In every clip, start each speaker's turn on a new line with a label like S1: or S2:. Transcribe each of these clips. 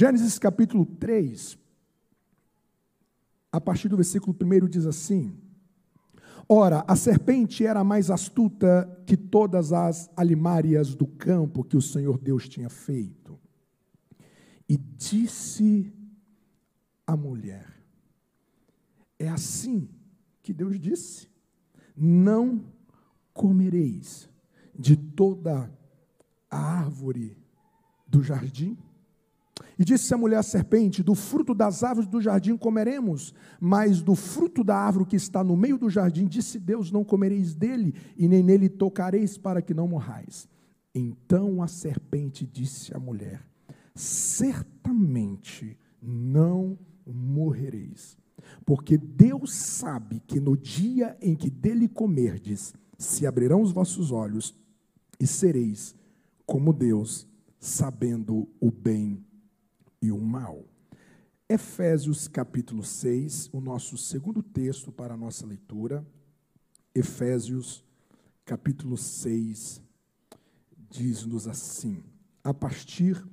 S1: Gênesis capítulo 3, a partir do versículo 1 diz assim: Ora, a serpente era mais astuta que todas as alimárias do campo que o Senhor Deus tinha feito. E disse a mulher: É assim que Deus disse: Não comereis de toda a árvore do jardim? E disse a mulher à serpente: Do fruto das árvores do jardim comeremos, mas do fruto da árvore que está no meio do jardim, disse Deus: Não comereis dele, e nem nele tocareis, para que não morrais. Então a serpente disse à mulher: Certamente não morrereis, porque Deus sabe que no dia em que dele comerdes, se abrirão os vossos olhos e sereis como Deus, sabendo o bem e o mal. Efésios capítulo 6, o nosso segundo texto para a nossa leitura. Efésios capítulo 6 diz-nos assim, a partir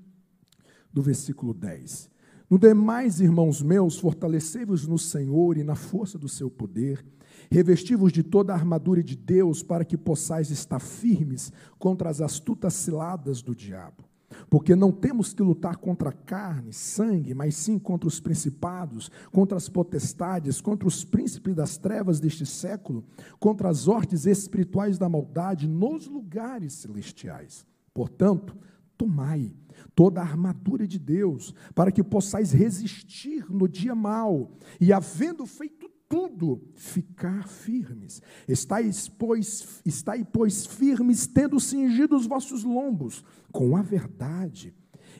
S1: do versículo 10. No demais, irmãos meus, fortalecei-vos no Senhor e na força do seu poder, revesti-vos de toda a armadura de Deus para que possais estar firmes contra as astutas ciladas do diabo. Porque não temos que lutar contra carne, sangue, mas sim contra os principados, contra as potestades, contra os príncipes das trevas deste século, contra as ordens espirituais da maldade nos lugares celestiais. Portanto, tomai toda a armadura de Deus, para que possais resistir no dia mau, e havendo feito tudo, ficar firmes. Estais, pois, estai, pois, firmes, tendo cingido os vossos lombos com a verdade,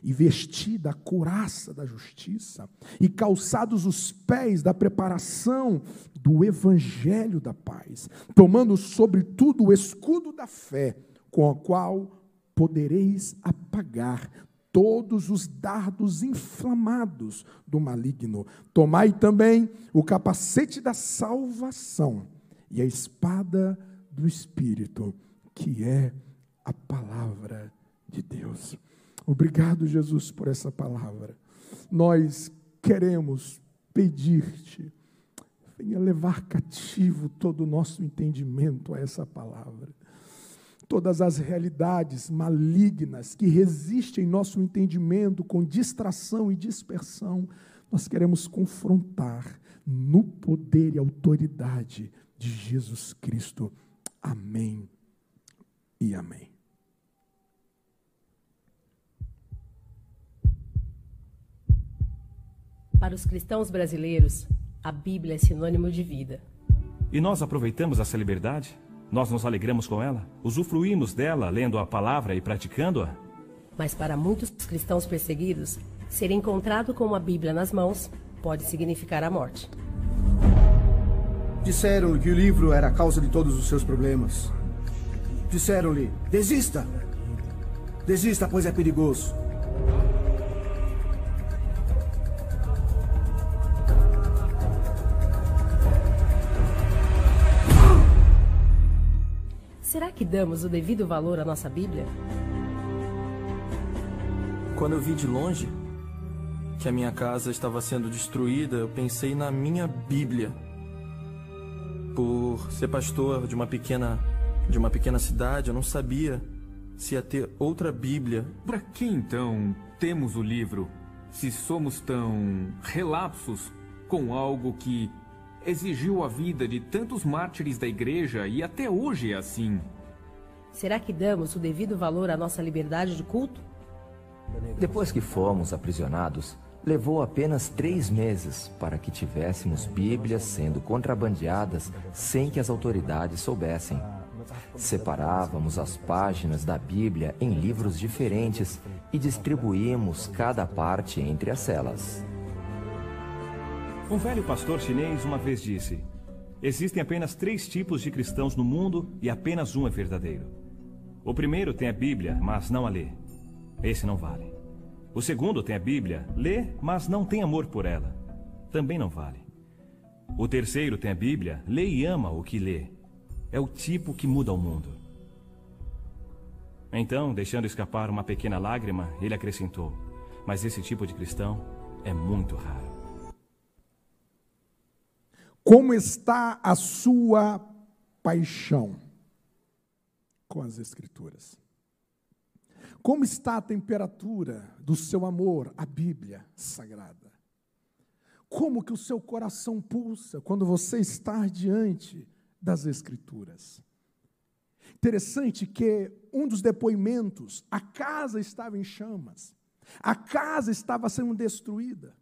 S1: e vestida a couraça da justiça, e calçados os pés da preparação do evangelho da paz, tomando sobretudo o escudo da fé, com o qual podereis apagar todos os dardos inflamados do maligno. Tomai também o capacete da salvação e a espada do Espírito, que é a palavra de Deus. Obrigado, Jesus, por essa palavra. Nós queremos pedir-te, venha levar cativo todo o nosso entendimento a essa palavra todas as realidades malignas que resistem em nosso entendimento com distração e dispersão, nós queremos confrontar no poder e autoridade de Jesus Cristo. Amém e amém.
S2: Para os cristãos brasileiros, a Bíblia é sinônimo de vida.
S3: E nós aproveitamos essa liberdade? Nós nos alegramos com ela, usufruímos dela lendo a palavra e praticando-a.
S2: Mas para muitos cristãos perseguidos, ser encontrado com uma Bíblia nas mãos pode significar a morte.
S4: Disseram que o livro era a causa de todos os seus problemas. Disseram-lhe: desista! Desista, pois é perigoso.
S2: Que damos o devido valor à nossa Bíblia?
S5: Quando eu vi de longe que a minha casa estava sendo destruída, eu pensei na minha Bíblia. Por ser pastor de uma pequena de uma pequena cidade, eu não sabia se ia ter outra Bíblia.
S6: Para que então temos o livro se somos tão relapsos com algo que exigiu a vida de tantos mártires da igreja e até hoje é assim.
S2: Será que damos o devido valor à nossa liberdade de culto?
S7: Depois que fomos aprisionados, levou apenas três meses para que tivéssemos Bíblias sendo contrabandeadas sem que as autoridades soubessem. Separávamos as páginas da Bíblia em livros diferentes e distribuímos cada parte entre as celas.
S3: Um velho pastor chinês uma vez disse: Existem apenas três tipos de cristãos no mundo e apenas um é verdadeiro. O primeiro tem a Bíblia, mas não a lê. Esse não vale. O segundo tem a Bíblia, lê, mas não tem amor por ela. Também não vale. O terceiro tem a Bíblia, lê e ama o que lê. É o tipo que muda o mundo. Então, deixando escapar uma pequena lágrima, ele acrescentou: Mas esse tipo de cristão é muito raro.
S1: Como está a sua paixão com as Escrituras? Como está a temperatura do seu amor à Bíblia Sagrada? Como que o seu coração pulsa quando você está diante das Escrituras? Interessante que um dos depoimentos, a casa estava em chamas, a casa estava sendo destruída.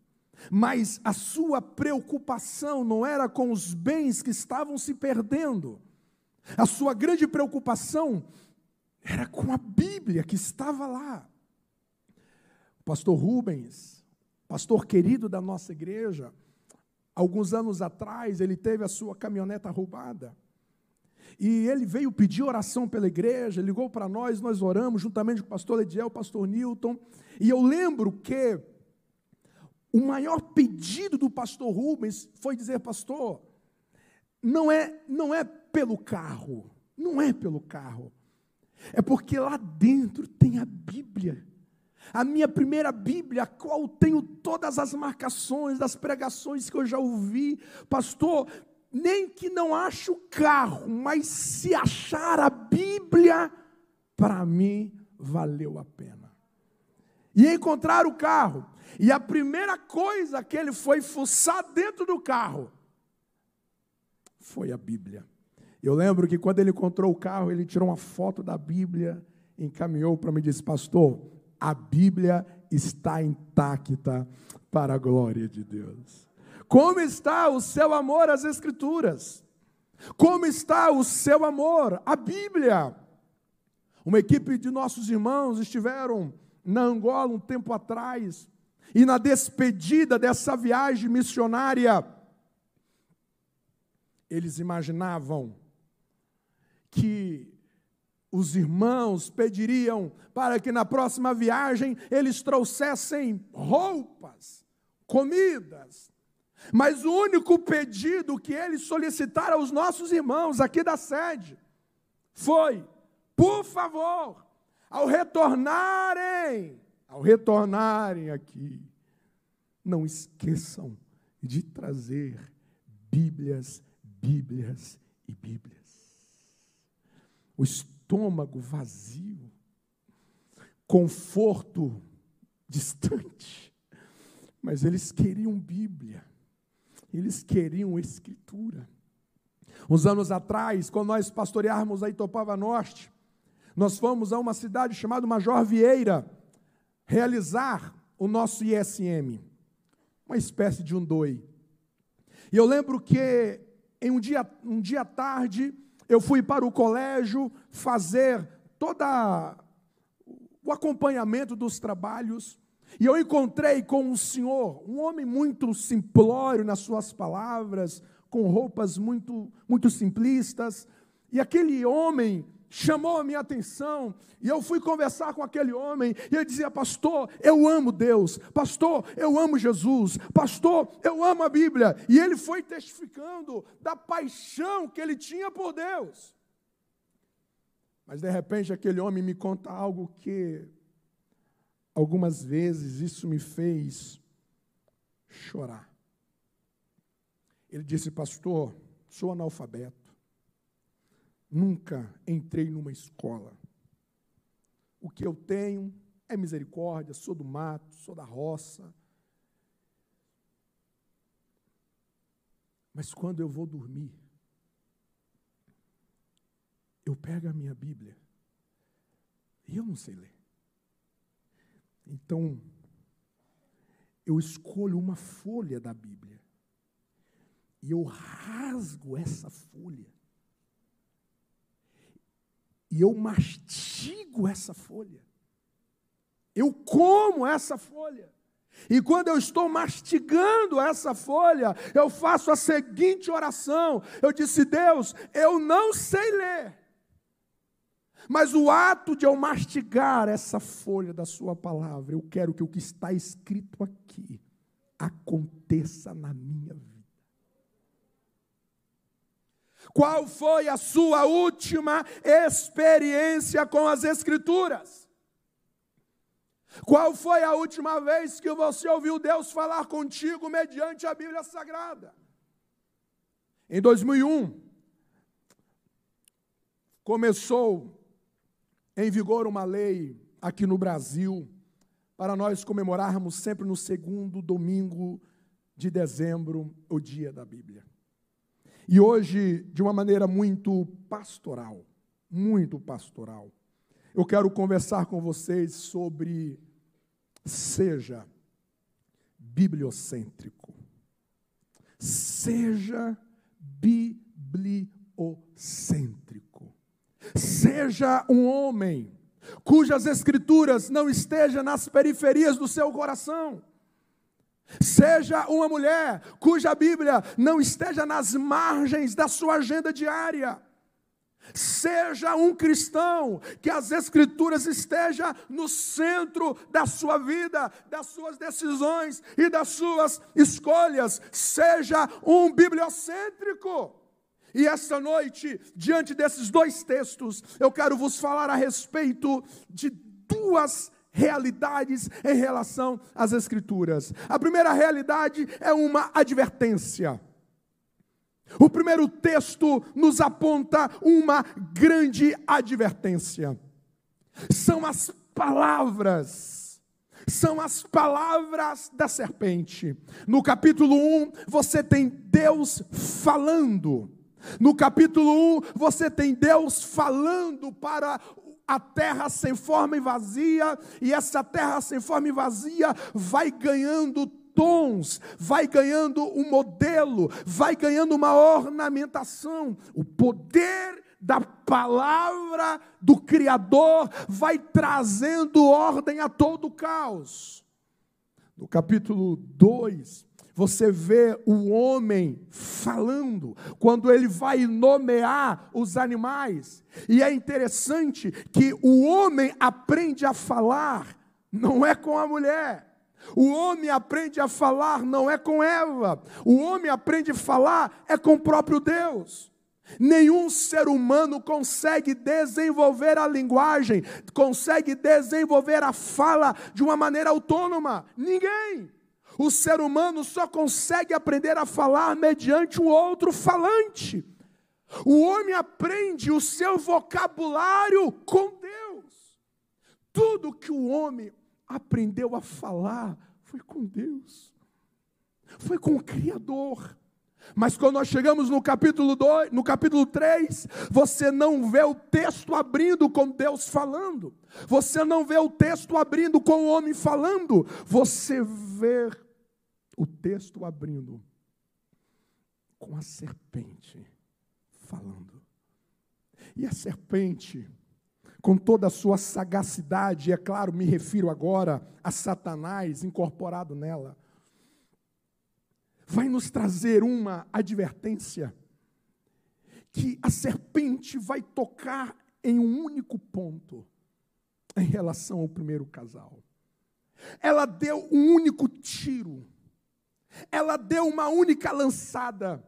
S1: Mas a sua preocupação não era com os bens que estavam se perdendo. A sua grande preocupação era com a Bíblia que estava lá. O pastor Rubens, pastor querido da nossa igreja, alguns anos atrás, ele teve a sua caminhoneta roubada. E ele veio pedir oração pela igreja, ligou para nós, nós oramos juntamente com o pastor Ediel, o pastor Newton. E eu lembro que o maior pedido do pastor Rubens foi dizer, pastor, não é, não é pelo carro, não é pelo carro. É porque lá dentro tem a Bíblia. A minha primeira Bíblia, a qual tenho todas as marcações das pregações que eu já ouvi. Pastor, nem que não ache o carro, mas se achar a Bíblia, para mim valeu a pena. E encontrar o carro. E a primeira coisa que ele foi fuçar dentro do carro foi a Bíblia. Eu lembro que quando ele encontrou o carro, ele tirou uma foto da Bíblia, encaminhou para mim e disse: Pastor, a Bíblia está intacta para a glória de Deus. Como está o seu amor às Escrituras? Como está o seu amor à Bíblia? Uma equipe de nossos irmãos estiveram na Angola um tempo atrás, e na despedida dessa viagem missionária, eles imaginavam que os irmãos pediriam para que na próxima viagem eles trouxessem roupas, comidas. Mas o único pedido que eles solicitaram aos nossos irmãos aqui da sede foi: por favor, ao retornarem, ao retornarem aqui, não esqueçam de trazer Bíblias, Bíblias e Bíblias. O estômago vazio, conforto distante, mas eles queriam Bíblia, eles queriam Escritura. Uns anos atrás, quando nós pastoreávamos a Itopava Norte, nós fomos a uma cidade chamada Major Vieira realizar o nosso ISM uma espécie de um doi. E eu lembro que em um dia, um dia tarde, eu fui para o colégio fazer toda o acompanhamento dos trabalhos, e eu encontrei com um senhor, um homem muito simplório nas suas palavras, com roupas muito, muito simplistas, e aquele homem chamou a minha atenção, e eu fui conversar com aquele homem, e ele dizia: Pastor, eu amo Deus, Pastor, eu amo Jesus, Pastor, eu amo a Bíblia, e ele foi testificando da paixão que ele tinha por Deus. Mas de repente aquele homem me conta algo que algumas vezes isso me fez chorar. Ele disse: Pastor, sou analfabeto. Nunca entrei numa escola. O que eu tenho é misericórdia, sou do mato, sou da roça. Mas quando eu vou dormir, eu pego a minha Bíblia e eu não sei ler. Então, eu escolho uma folha da Bíblia e eu rasgo essa folha e eu mastigo essa folha. Eu como essa folha. E quando eu estou mastigando essa folha, eu faço a seguinte oração: eu disse, Deus, eu não sei ler, mas o ato de eu mastigar essa folha da Sua palavra, eu quero que o que está escrito aqui aconteça na minha vida. Qual foi a sua última experiência com as Escrituras? Qual foi a última vez que você ouviu Deus falar contigo mediante a Bíblia Sagrada? Em 2001, começou em vigor uma lei aqui no Brasil para nós comemorarmos sempre no segundo domingo de dezembro o dia da Bíblia. E hoje, de uma maneira muito pastoral, muito pastoral, eu quero conversar com vocês sobre seja bibliocêntrico. Seja bibliocêntrico. Seja um homem cujas escrituras não estejam nas periferias do seu coração. Seja uma mulher cuja Bíblia não esteja nas margens da sua agenda diária. Seja um cristão, que as Escrituras estejam no centro da sua vida, das suas decisões e das suas escolhas. Seja um bibliocêntrico. E esta noite, diante desses dois textos, eu quero vos falar a respeito de duas realidades em relação às Escrituras. A primeira realidade é uma advertência. O primeiro texto nos aponta uma grande advertência. São as palavras, são as palavras da serpente. No capítulo 1, você tem Deus falando. No capítulo 1, você tem Deus falando para a terra sem forma e vazia, e essa terra sem forma e vazia vai ganhando tons, vai ganhando um modelo, vai ganhando uma ornamentação. O poder da palavra do Criador vai trazendo ordem a todo o caos. No capítulo 2, você vê o homem falando, quando ele vai nomear os animais. E é interessante que o homem aprende a falar, não é com a mulher. O homem aprende a falar não é com Eva. O homem aprende a falar é com o próprio Deus. Nenhum ser humano consegue desenvolver a linguagem, consegue desenvolver a fala de uma maneira autônoma. Ninguém. O ser humano só consegue aprender a falar mediante o outro falante. O homem aprende o seu vocabulário com Deus. Tudo que o homem aprendeu a falar foi com Deus, foi com o Criador. Mas quando nós chegamos no capítulo 2, no capítulo 3, você não vê o texto abrindo com Deus falando. Você não vê o texto abrindo com o homem falando. Você vê o texto abrindo com a serpente falando. E a serpente com toda a sua sagacidade, é claro, me refiro agora a Satanás incorporado nela, vai nos trazer uma advertência que a serpente vai tocar em um único ponto em relação ao primeiro casal. Ela deu um único tiro, ela deu uma única lançada,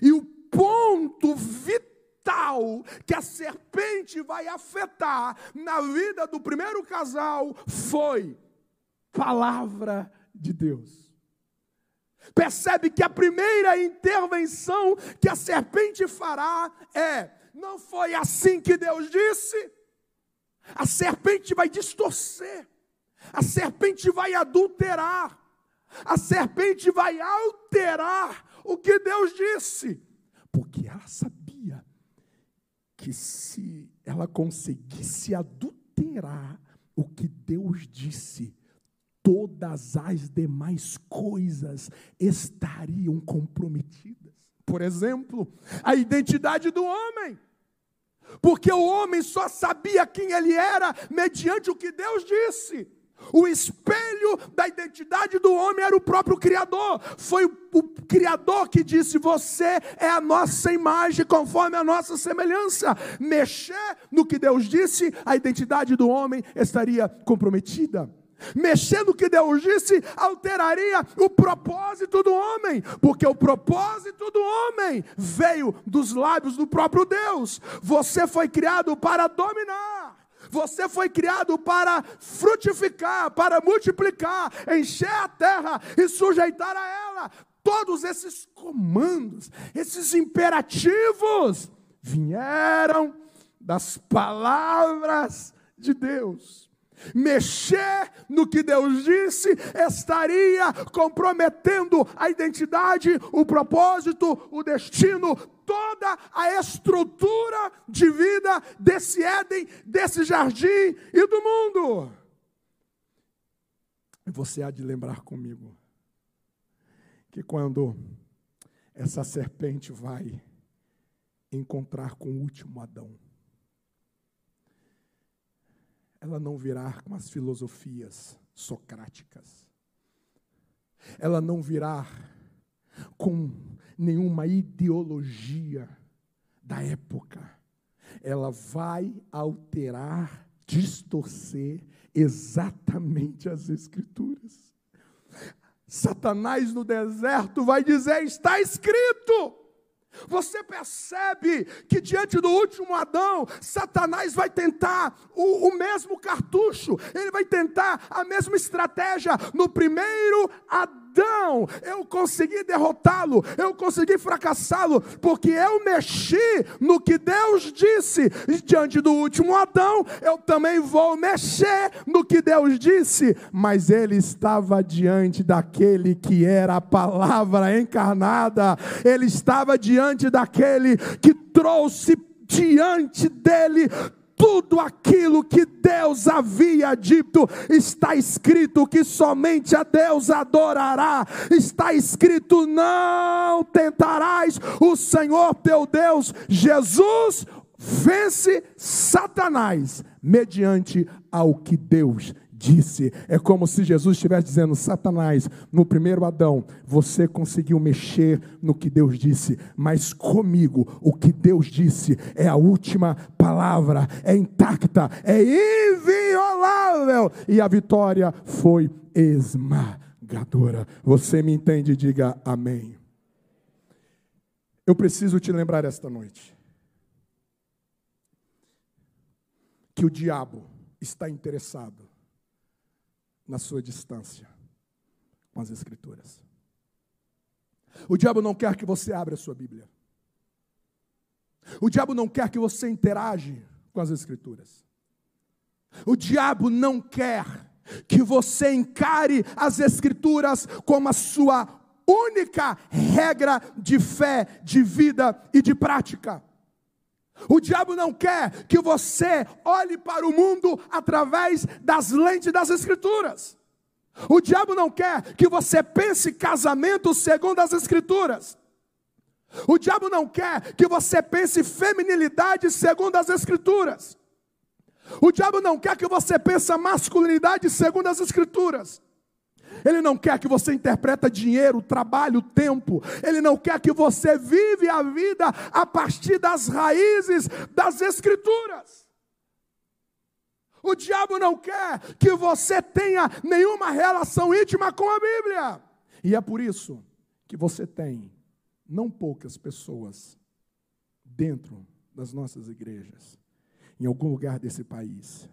S1: e o ponto vital tal que a serpente vai afetar na vida do primeiro casal foi palavra de Deus. Percebe que a primeira intervenção que a serpente fará é: não foi assim que Deus disse? A serpente vai distorcer, a serpente vai adulterar, a serpente vai alterar o que Deus disse, porque ela sabia que se ela conseguisse adulterar o que Deus disse, todas as demais coisas estariam comprometidas. Por exemplo, a identidade do homem. Porque o homem só sabia quem ele era mediante o que Deus disse. O espelho da identidade do homem era o próprio Criador. Foi o, o, Criador que disse: Você é a nossa imagem, conforme a nossa semelhança. Mexer no que Deus disse, a identidade do homem estaria comprometida. Mexer no que Deus disse, alteraria o propósito do homem, porque o propósito do homem veio dos lábios do próprio Deus. Você foi criado para dominar. Você foi criado para frutificar, para multiplicar, encher a terra e sujeitar a ela. Todos esses comandos, esses imperativos vieram das palavras de Deus. Mexer no que Deus disse estaria comprometendo a identidade, o propósito, o destino, toda a estrutura de vida desse Éden, desse jardim e do mundo. E você há de lembrar comigo que quando essa serpente vai encontrar com o último Adão, ela não virá com as filosofias socráticas. Ela não virá com nenhuma ideologia da época. Ela vai alterar, distorcer exatamente as Escrituras. Satanás no deserto vai dizer: está escrito. Você percebe que diante do último Adão, Satanás vai tentar o, o, mesmo cartucho, ele vai tentar a mesma estratégia no primeiro Adão Adão, eu consegui derrotá-lo, eu consegui fracassá-lo, porque eu mexi no que Deus disse. E diante do último Adão, eu também vou mexer no que Deus disse. Mas ele estava diante daquele que era a palavra encarnada, ele estava diante daquele que trouxe diante dele tudo aquilo que Deus havia dito, está escrito que somente a Deus adorará, está escrito: não tentarás o Senhor teu Deus, Jesus vence Satanás mediante ao que Deus disse. É como se Jesus estivesse dizendo: Satanás, no primeiro Adão, você conseguiu mexer no que Deus disse, mas comigo, o que Deus disse é a última palavra, é intacta, é inviolável, e a vitória foi esmagadora. Você me entende? Diga amém. Eu preciso te lembrar esta noite que o diabo está interessado na sua distância com as Escrituras. O diabo não quer que você abra a sua Bíblia. O diabo não quer que você interage com as Escrituras. O diabo não quer que você encare as Escrituras como a sua única regra de fé, de vida e de prática. O diabo não quer que você olhe para o mundo através das lentes das Escrituras. O diabo não quer que você pense casamento segundo as Escrituras. O diabo não quer que você pense feminilidade segundo as Escrituras. O diabo não quer que você pense masculinidade segundo as Escrituras. Ele não quer que você interpreta dinheiro, trabalho, tempo. Ele não quer que você vive a vida a partir das raízes das escrituras. O diabo não quer que você tenha nenhuma relação íntima com a Bíblia. E é por isso que você tem não poucas pessoas dentro das nossas igrejas, em algum lugar desse país,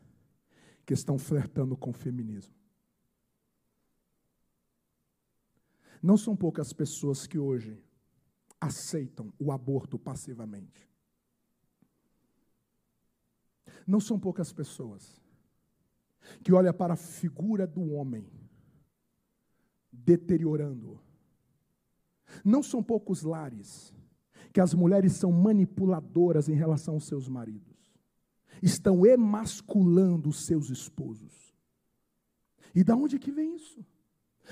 S1: que estão flertando com o feminismo. Não são poucas pessoas que hoje aceitam o aborto passivamente. Não são poucas pessoas que olham para a figura do homem, deteriorando. Não são poucos lares que as mulheres são manipuladoras em relação aos seus maridos, estão emasculando os seus esposos. E da onde que vem isso?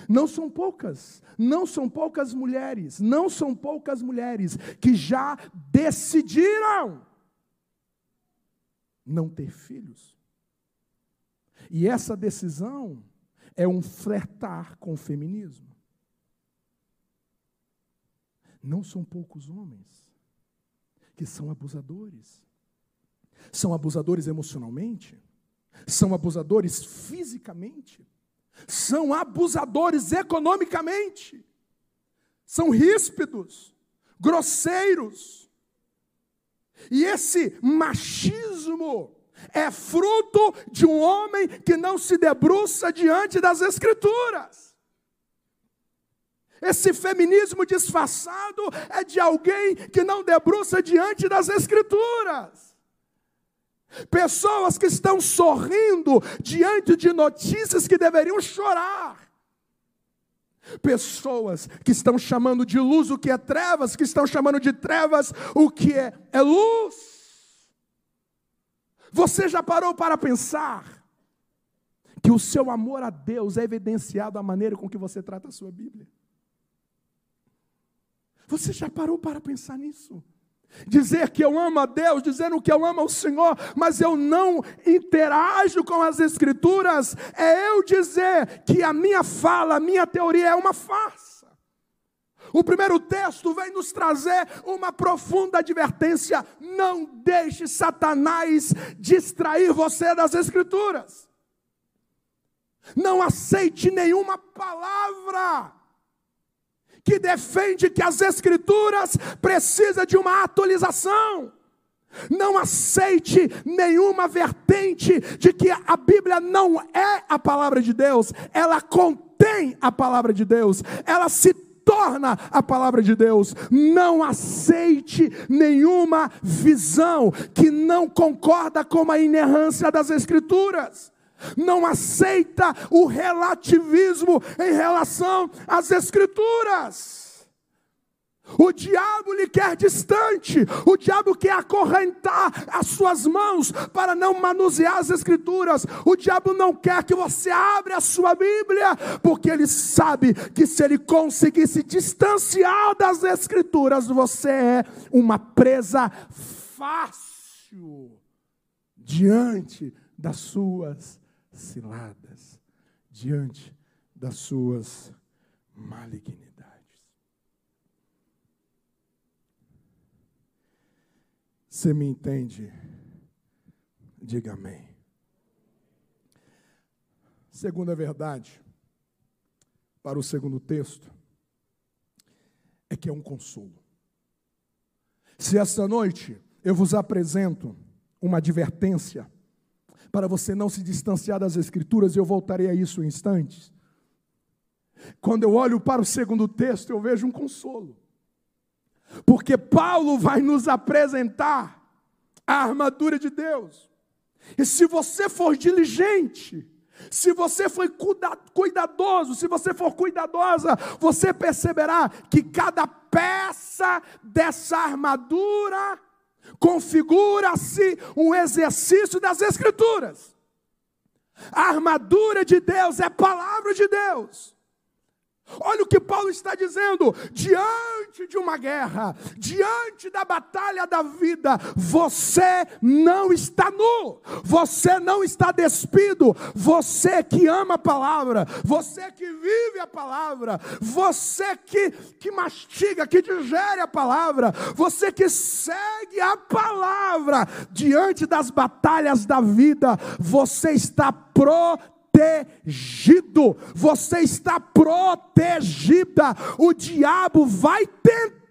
S1: Não são poucas, não são poucas mulheres, não são poucas mulheres que já decidiram não ter filhos. E essa decisão é um flertar com o feminismo. Não são poucos homens que são abusadores. São abusadores emocionalmente, são abusadores fisicamente são abusadores economicamente, são ríspidos, grosseiros. E esse machismo é fruto de um homem que não se debruça diante das Escrituras. Esse feminismo disfarçado é de alguém que não debruça diante das Escrituras. Pessoas que estão sorrindo diante de notícias que deveriam chorar. Pessoas que estão chamando de luz o que é trevas, que estão chamando de trevas o que é, é luz. Você já parou para pensar que o seu amor a Deus é evidenciado da maneira com que você trata a sua Bíblia? Você já parou para pensar nisso? Dizer que eu amo a Deus, dizendo que eu amo ao Senhor, mas eu não interajo com as Escrituras, é eu dizer que a minha fala, a minha teoria é uma farsa. O primeiro texto vem nos trazer uma profunda advertência: não deixe Satanás distrair você das Escrituras. Não aceite nenhuma palavra que defende que as Escrituras precisam de uma atualização. Não aceite nenhuma vertente de que a Bíblia não é a palavra de Deus, ela contém a palavra de Deus, ela se torna a palavra de Deus. Não aceite nenhuma visão que não concorda com a inerrância das Escrituras. Não aceita o relativismo em relação às Escrituras. O diabo lhe quer distante, o diabo quer acorrentar as suas mãos para não manusear as escrituras. O diabo não quer que você abra a sua Bíblia, porque ele sabe que se ele conseguir se distanciar das escrituras, você é uma presa fácil diante das suas ciladas, diante das suas malignidades. Você me entende? Diga amém. Segunda verdade, para o segundo texto, é que é um consolo. Se esta noite eu vos apresento uma advertência, para você não se distanciar das Escrituras, eu voltarei a isso em instantes. Quando eu olho para o segundo texto, eu vejo um consolo. Porque Paulo vai nos apresentar a armadura de Deus. E se você for diligente, se você for cuidadoso, se você for cuidadosa, você perceberá que cada peça dessa armadura configura-se um exercício das Escrituras. A armadura de Deus é palavra de Deus. Olha o que Paulo está dizendo: diante de uma guerra, diante da batalha da vida, você não está nu, você não está despido, você que ama a palavra, você que vive a palavra, você que, que mastiga, que digere a palavra, você que segue a palavra diante das batalhas da vida, você está protegido protegido, você está protegida. O diabo vai tentar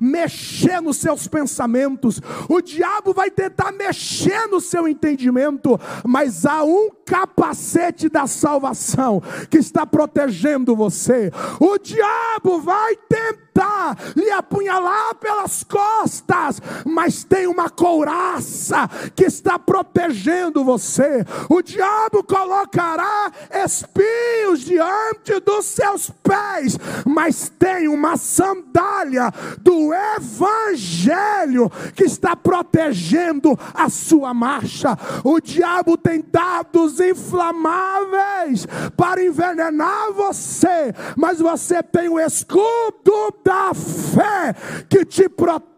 S1: mexer nos seus pensamentos, o diabo vai tentar mexer no seu entendimento, mas há um capacete da salvação que está protegendo você. O diabo vai tentar lhe apunhalar pelas costas, mas tem uma couraça que está protegendo você. O diabo colocará espinhos diante dos seus pés, mas tem uma sandália do evangelho que está protegendo a sua marcha. O diabo tem dados inflamáveis para envenenar você, mas você tem o escudo da fé que te protege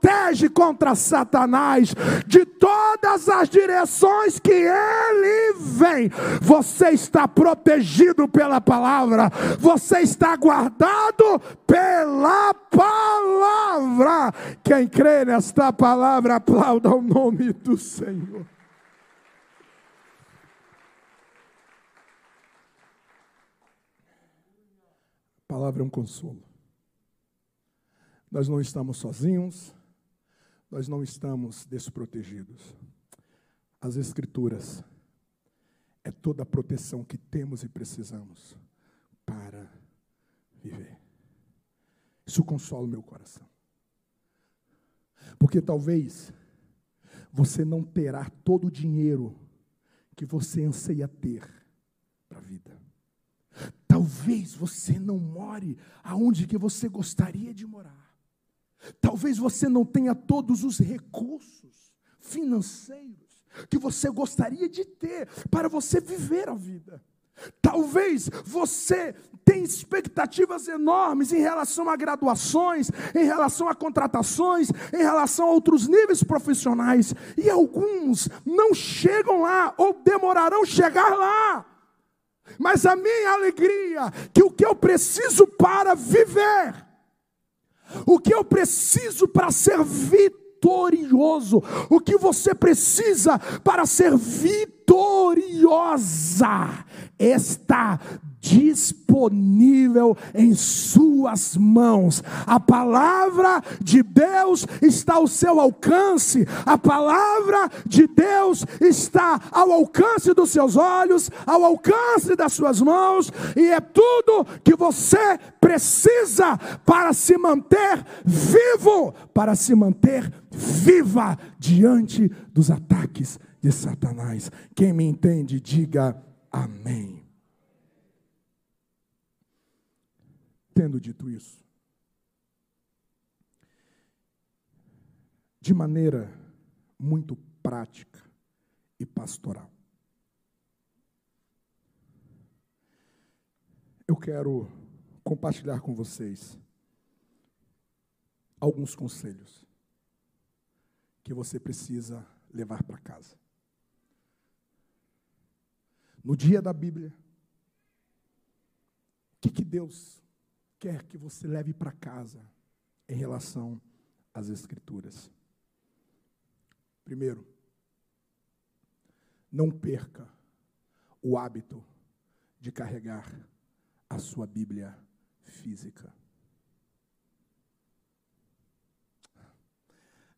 S1: contra Satanás de todas as direções que ele vem. Você está protegido pela palavra, você está guardado pela palavra. Quem crê nesta palavra, aplauda o nome do Senhor. A palavra é um consolo. Nós não estamos sozinhos, nós não estamos desprotegidos. As Escrituras é toda a proteção que temos e precisamos para viver. Isso consola o meu coração. Porque talvez você não terá todo o dinheiro que você anseia ter para a vida. Talvez você não more aonde que você gostaria de morar. Talvez você não tenha todos os recursos financeiros que você gostaria de ter para você viver a vida. Talvez você tenha expectativas enormes em relação a graduações, em relação a contratações, em relação a outros níveis profissionais, e alguns não chegam lá ou demorarão chegar lá. Mas a minha alegria que o que eu preciso para viver, o que eu preciso para ser vitorioso, o que você precisa para ser vitoriosa? Está disponível em suas mãos. A palavra de Deus está ao seu alcance, a palavra de Deus está ao alcance dos seus olhos, ao alcance das suas mãos, e é tudo que você precisa para se manter vivo, para se manter viva diante dos ataques de Satanás. Quem me entende, diga amém. Tendo dito isso, de maneira muito prática e pastoral, eu quero compartilhar com vocês alguns conselhos que você precisa levar para casa. No dia da Bíblia, o que, que Deus quer que você leve para casa em relação às Escrituras? Primeiro, não perca o hábito de carregar a sua Bíblia física.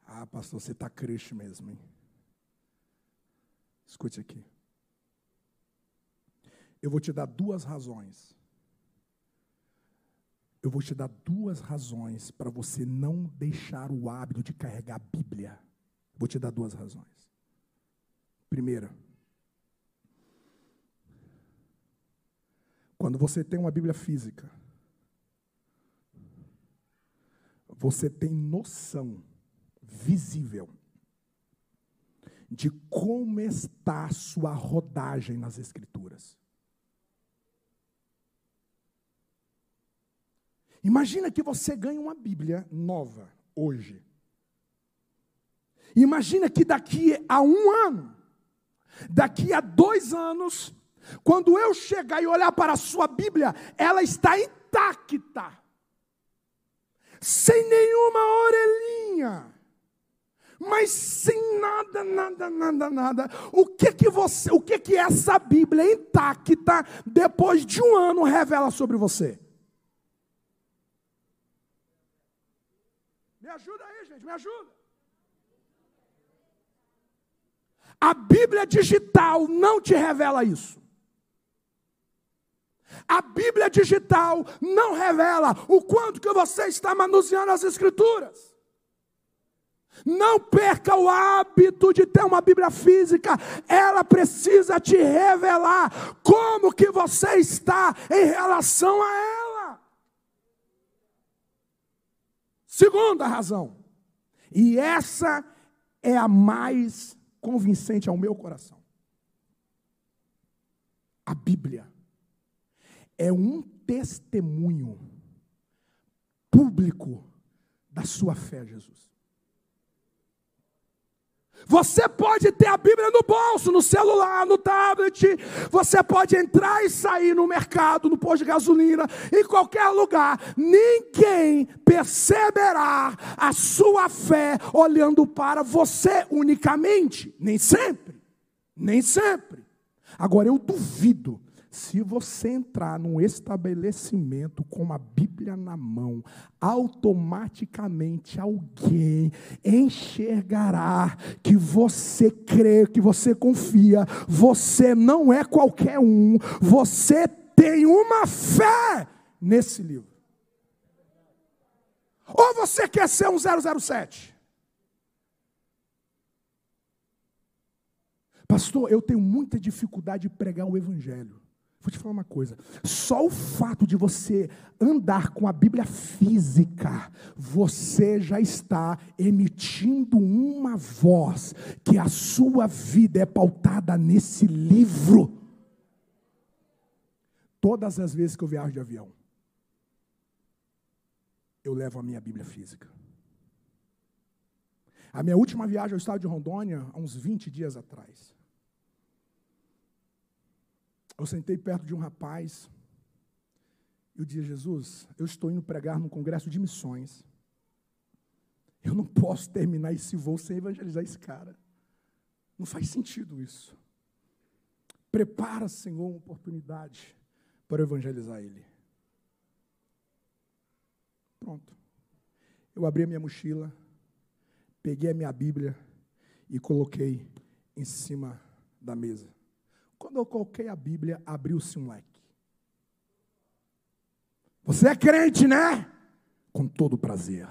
S1: Ah, pastor, você está crente mesmo, hein? Escute aqui. Eu vou te dar duas razões eu vou te dar duas razões para você não deixar o hábito de carregar a Bíblia. Vou te dar duas razões. Primeira, quando você tem uma Bíblia física, você tem noção visível de como está a sua rodagem nas Escrituras. Imagina que você ganha uma Bíblia nova hoje. Imagina que daqui a um ano, daqui a dois anos, quando eu chegar e olhar para a sua Bíblia, ela está intacta, sem nenhuma orelhinha, mas sem nada, nada, nada, nada. O que que você, o que que essa Bíblia intacta depois de um ano revela sobre você? Me ajuda aí, gente, me ajuda. A Bíblia digital não te revela isso. A Bíblia digital não revela o quanto que você está manuseando as Escrituras. Não perca o hábito de ter uma Bíblia física, ela precisa te revelar como que você está em relação a ela. Segunda razão, e essa é a mais convincente ao meu coração. A Bíblia é um testemunho público da sua fé, Jesus. Você pode ter a Bíblia no bolso, no celular, no tablet. Você pode entrar e sair no mercado, no posto de gasolina, em qualquer lugar. Ninguém perceberá a sua fé olhando para você unicamente. Nem sempre. Nem sempre. Agora eu duvido Se você entrar num estabelecimento com a Bíblia na mão, automaticamente alguém enxergará que você crê, que você confia, você não é qualquer um, você tem uma fé nesse livro. Ou você quer ser um 007? Pastor, eu tenho muita dificuldade de pregar o Evangelho. Vou te falar uma coisa: só o fato de você andar com a Bíblia física, você já está emitindo uma voz que a sua vida é pautada nesse livro. Todas as vezes que eu viajo de avião, eu levo a minha Bíblia física. A minha última viagem ao estado de Rondônia, há uns 20 dias atrás. Eu sentei perto de um rapaz. Eu disse: Jesus, eu estou indo pregar num congresso de missões. Eu não posso terminar esse voo sem evangelizar esse cara. Não faz sentido isso. Prepara, Senhor, uma oportunidade para evangelizar ele. Pronto. Eu abri a minha mochila, peguei a minha Bíblia e coloquei em cima da mesa. Quando eu coloquei a Bíblia, abriu-se um leque. Você é crente, né? Com todo prazer.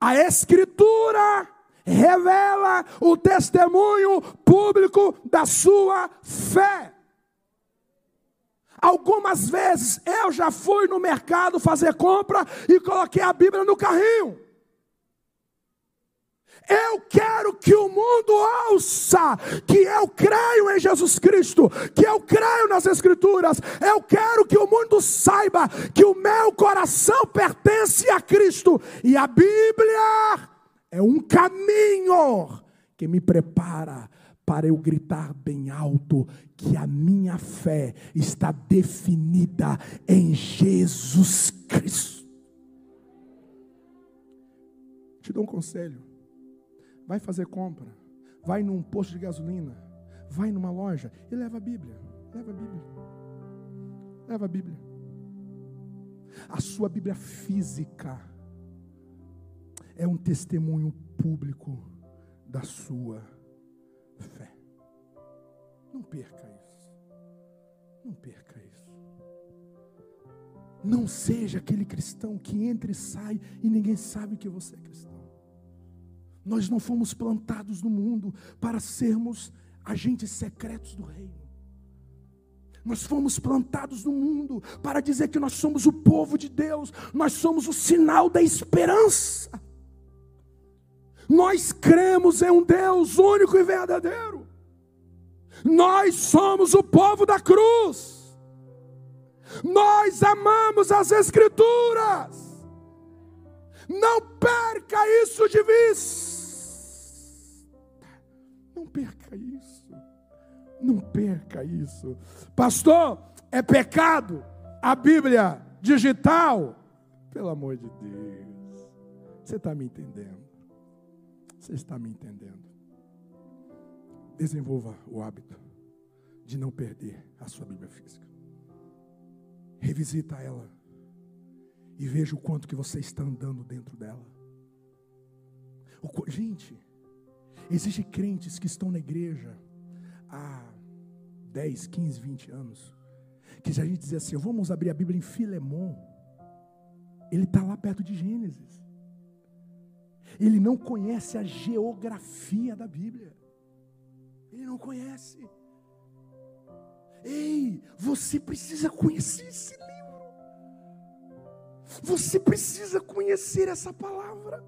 S1: A Escritura revela o testemunho público da sua fé. Algumas vezes eu já fui no mercado fazer compra e coloquei a Bíblia no carrinho. Eu quero que o mundo ouça que eu creio em Jesus Cristo, que eu creio nas Escrituras. Eu quero que o mundo saiba que o meu coração pertence a Cristo e a Bíblia é um caminho que me prepara para eu gritar bem alto que a minha fé está definida em Jesus Cristo. Te dou um conselho vai fazer compra, vai num posto de gasolina, vai numa loja e leva a Bíblia. Leva a Bíblia. Leva a Bíblia. A sua Bíblia física é um testemunho público da sua fé. Não perca isso. Não perca isso. Não seja aquele cristão que entra e sai e ninguém sabe que você é cristão. Nós não fomos plantados no mundo para sermos agentes secretos do reino. Nós fomos plantados no mundo para dizer que nós somos o povo de Deus, nós somos o sinal da esperança. Nós cremos em um Deus único e verdadeiro. Nós somos o povo da cruz. Nós amamos as Escrituras. Não perca isso de vista. Não perca isso. Não perca isso. Pastor, é pecado a Bíblia digital? Pelo amor de Deus. Você está me entendendo? Você está me entendendo? Desenvolva o hábito de não perder a sua Bíblia física. Revisita ela e veja o quanto que você está andando dentro dela. Gente, Existem crentes que estão na igreja há 10, 15, 20 anos. Que se a gente dizer assim, vamos abrir a Bíblia em Filemon, ele está lá perto de Gênesis. Ele não conhece a geografia da Bíblia. Ele não conhece. Ei, você precisa conhecer esse livro. Você precisa conhecer essa palavra.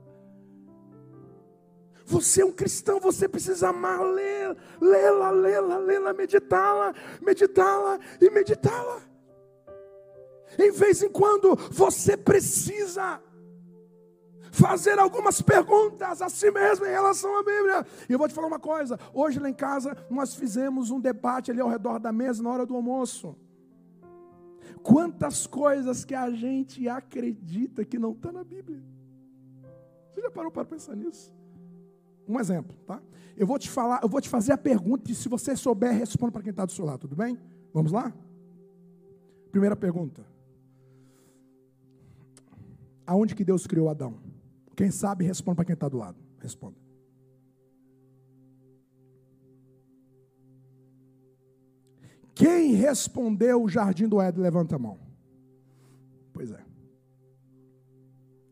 S1: Você é um cristão, você precisa amar, ler, lê-la, lê-la, lê-la, meditá-la, meditá-la e meditá-la. Em vez em quando você precisa fazer algumas perguntas a si mesmo em relação à Bíblia. E eu vou te falar uma coisa: hoje lá em casa nós fizemos um debate ali ao redor da mesa na hora do almoço. Quantas coisas que a gente acredita que não está na Bíblia. Você já parou para pensar nisso? Um exemplo, tá? Eu vou te falar, eu vou te fazer a pergunta e se você souber, responda para quem está do seu lado, tudo bem? Vamos lá? Primeira pergunta. Aonde que Deus criou Adão? Quem sabe, responda para quem está do lado. Responda. Quem respondeu o jardim do Éden, levanta a mão. Pois é.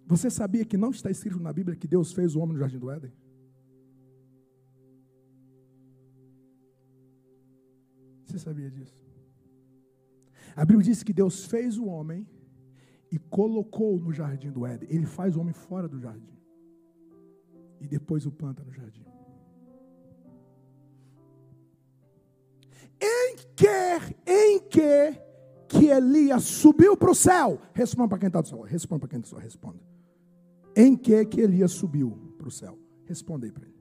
S1: Você sabia que não está escrito na Bíblia que Deus fez o homem no jardim do Éden? Você sabia disso? A Bíblia diz que Deus fez o homem e colocou no jardim do Éden. Ele faz o homem fora do jardim. E depois o planta no jardim. Em que, em que, que Elias subiu para o céu? Responda para quem está do céu. Responda para quem está do céu. Responda. Em que que Elias subiu para o céu? Respondei para ele.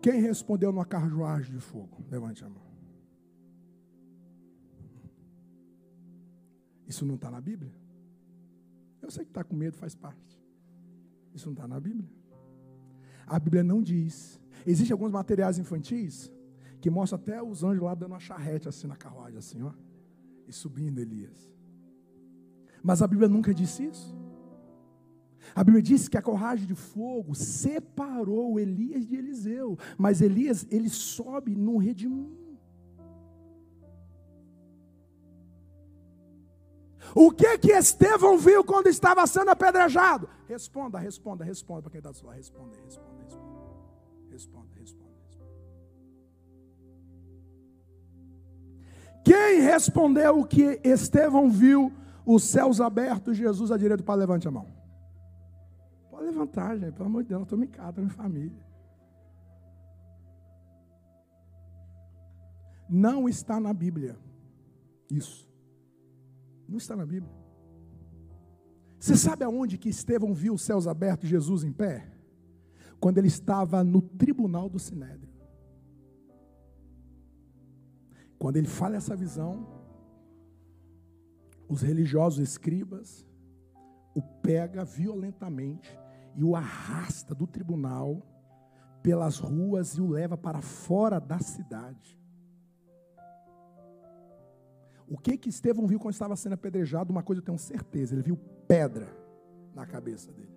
S1: Quem respondeu numa carruagem de fogo? Levante a mão. Isso não está na Bíblia? Eu sei que está com medo, faz parte. Isso não está na Bíblia. A Bíblia não diz. Existem alguns materiais infantis que mostram até os anjos lá dando uma charrete assim na carruagem, assim, ó. E subindo Elias. Mas a Bíblia nunca disse isso. A Bíblia diz que a corragem de fogo separou Elias de Eliseu. Mas Elias, ele sobe num redemoinho. O que que Estevão viu quando estava sendo apedrejado? Responda, responda, responda para quem está do. Responda, responda, responda. Responda, responda, responda. Quem respondeu o que Estevão viu, os céus abertos, Jesus à direita, para levante a mão. Pode levantar, gente, pelo amor de Deus, eu estou em casa, estou em família. Não está na Bíblia. Isso. Não está na Bíblia. Você sabe aonde que Estevão viu os céus abertos e Jesus em pé? Quando ele estava no tribunal do Sinédrio. Quando ele fala essa visão, os religiosos escribas o pega violentamente e o arrasta do tribunal pelas ruas e o leva para fora da cidade. O que que Estevão viu quando estava sendo apedrejado? Uma coisa eu tenho certeza, ele viu pedra na cabeça dele.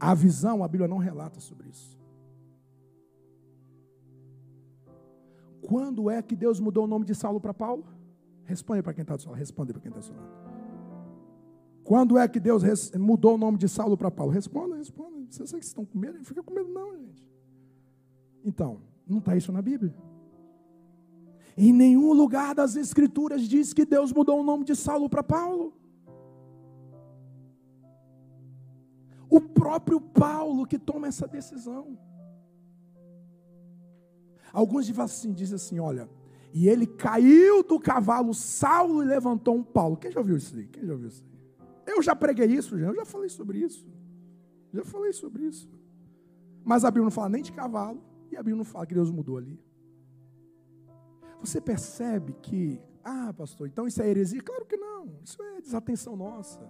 S1: A visão, a Bíblia não relata sobre isso. Quando é que Deus mudou o nome de Saulo para Paulo? Responde para quem está do seu lado. Responde para quem está do seu lado. Quando é que Deus mudou o nome de Saulo para Paulo? Responda, responda. Vocês que estão com medo? Não fica com medo, não, gente. Então, não está isso na Bíblia. Em nenhum lugar das Escrituras diz que Deus mudou o nome de Saulo para Paulo. O próprio Paulo que toma essa decisão. Alguns assim, dizem assim, olha, e ele caiu do cavalo Saulo e levantou um Paulo. Quem já ouviu isso aí? Quem já ouviu isso aí? Eu já preguei isso, eu já falei sobre isso. Já falei sobre isso. Mas a Bíblia não fala nem de cavalo, e a Bíblia não fala que Deus mudou ali. Você percebe que, ah, pastor, então isso é heresia? Claro que não, isso é desatenção nossa.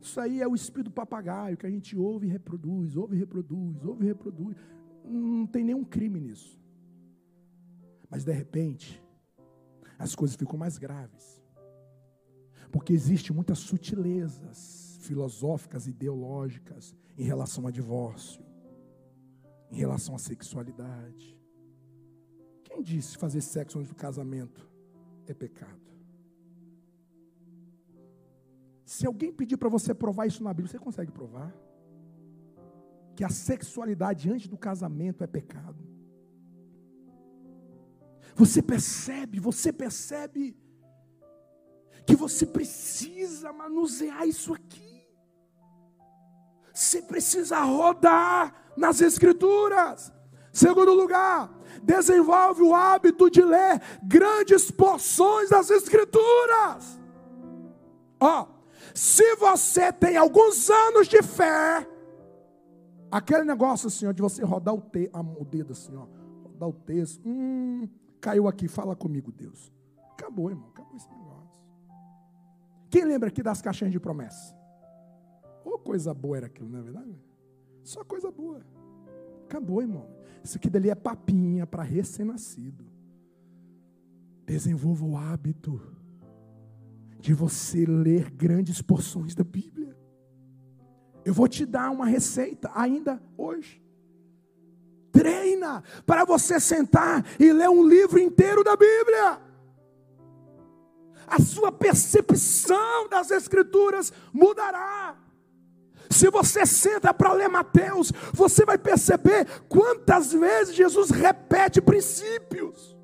S1: Isso aí é o espírito papagaio que a gente ouve e reproduz, ouve e reproduz, ouve e reproduz. Não tem nenhum crime nisso. Mas de repente, as coisas ficam mais graves. Porque existem muitas sutilezas filosóficas, ideológicas em relação a divórcio, em relação à sexualidade, quem disse fazer sexo antes do casamento é pecado? Se alguém pedir para você provar isso na Bíblia, você consegue provar? Que a sexualidade antes do casamento é pecado. Você percebe, você percebe que você precisa manusear isso aqui. Você precisa rodar nas escrituras. Segundo lugar, desenvolve o hábito de ler grandes porções das Escrituras. Ó, se você tem alguns anos de fé, aquele negócio assim, de você rodar o, te, o dedo assim, ó, rodar o texto, hum, caiu aqui, fala comigo, Deus. Acabou, irmão, acabou esse negócio. Quem lembra aqui das caixinhas de promessa? Oh, coisa boa era aquilo, não é verdade? Só coisa boa. Acabou, irmão. Isso aqui dali é papinha para recém-nascido. Desenvolva o hábito de você ler grandes porções da Bíblia. Eu vou te dar uma receita ainda hoje. Treina para você sentar e ler um livro inteiro da Bíblia. A sua percepção das Escrituras mudará. Se você senta para ler Mateus, você vai perceber quantas vezes Jesus repete princípios.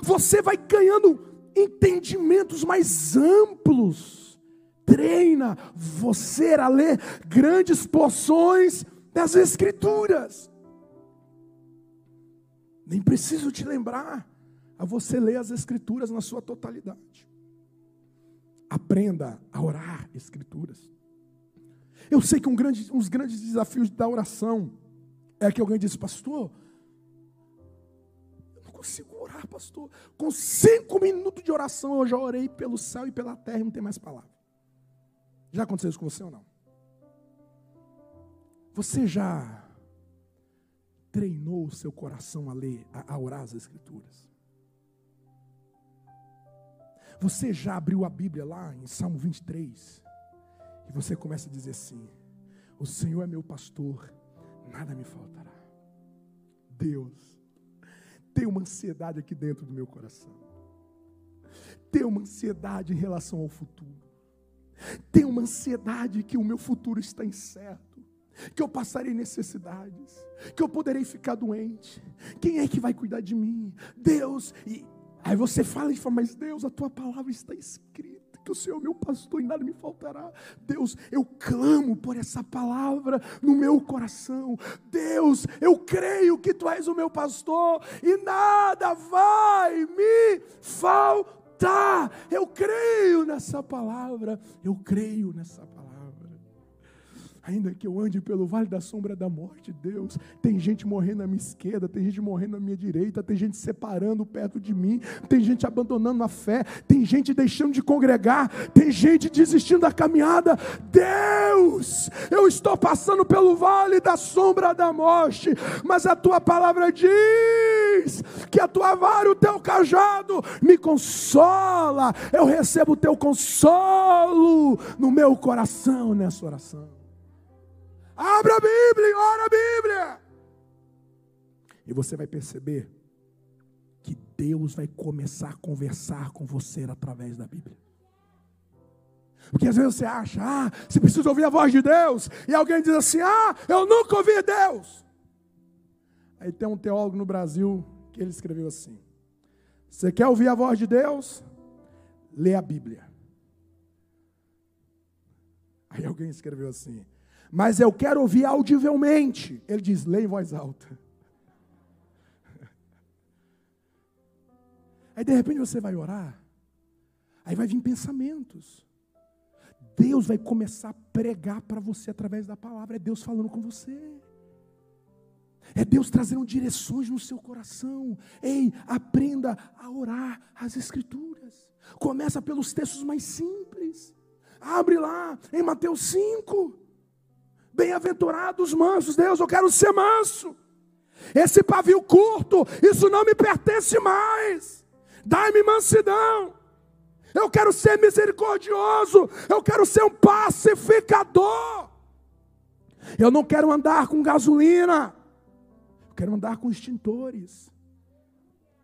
S1: Você vai ganhando entendimentos mais amplos. Treina você a ler grandes porções das Escrituras. Nem preciso te lembrar a você ler as Escrituras na sua totalidade. Aprenda a orar Escrituras. Eu sei que um grande, um dos grandes desafios da oração é que alguém diz, pastor, eu não consigo orar, pastor. Com cinco minutos de oração eu já orei pelo céu e pela terra e não tem mais palavra. Já aconteceu isso com você ou não? Você já treinou o seu coração a ler, a, a orar as Escrituras? Você já abriu a Bíblia lá em Salmo 23? E você começa a dizer assim: O Senhor é meu pastor, nada me faltará. Deus, tem uma ansiedade aqui dentro do meu coração. Tem uma ansiedade em relação ao futuro. Tem uma ansiedade que o meu futuro está incerto. Que eu passarei necessidades. Que eu poderei ficar doente. Quem é que vai cuidar de mim? Deus. E aí você fala e fala, mas Deus, a tua palavra está escrita que o Senhor é meu pastor e nada me faltará. Deus, eu clamo por essa palavra no meu coração. Deus, eu creio que tu és o meu pastor e nada vai me faltar. Eu creio nessa palavra. Eu creio nessa palavra. Ainda que eu ande pelo vale da sombra da morte, Deus, tem gente morrendo à minha esquerda, tem gente morrendo à minha direita, tem gente separando perto de mim, tem gente abandonando a fé, tem gente deixando de congregar, tem gente desistindo da caminhada. Deus, eu estou passando pelo vale da sombra da morte, mas a tua palavra diz que a tua vara o teu cajado me consola. Eu recebo o teu consolo no meu coração nessa oração. Abra a Bíblia ora a Bíblia. E você vai perceber que Deus vai começar a conversar com você através da Bíblia. Porque às vezes você acha, ah, você precisa ouvir a voz de Deus, e alguém diz assim, ah, eu nunca ouvi Deus. Aí tem um teólogo no Brasil que ele escreveu assim: Você quer ouvir a voz de Deus? Lê a Bíblia. Aí alguém escreveu assim: mas eu quero ouvir audivelmente. Ele diz: leia em voz alta. Aí de repente você vai orar, aí vai vir pensamentos. Deus vai começar a pregar para você através da palavra, é Deus falando com você. É Deus trazendo direções no seu coração. Ei, aprenda a orar as Escrituras. Começa pelos textos mais simples. Abre lá em Mateus 5. Bem-aventurados mansos, Deus, eu quero ser manso. Esse pavio curto, isso não me pertence mais. Dai-me mansidão. Eu quero ser misericordioso. Eu quero ser um pacificador. Eu não quero andar com gasolina. Eu quero andar com extintores.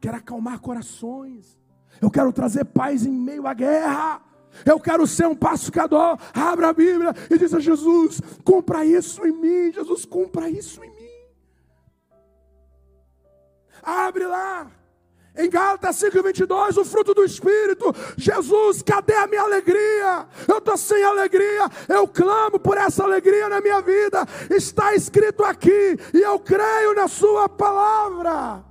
S1: Quero acalmar corações. Eu quero trazer paz em meio à guerra. Eu quero ser um pacificador. Abra a Bíblia e diz a Jesus: compra isso em mim. Jesus, compra isso em mim. Abre lá. Em Gálatas 5,22, o fruto do Espírito, Jesus, cadê a minha alegria? Eu estou sem alegria, eu clamo por essa alegria na minha vida, está escrito aqui, e eu creio na Sua palavra.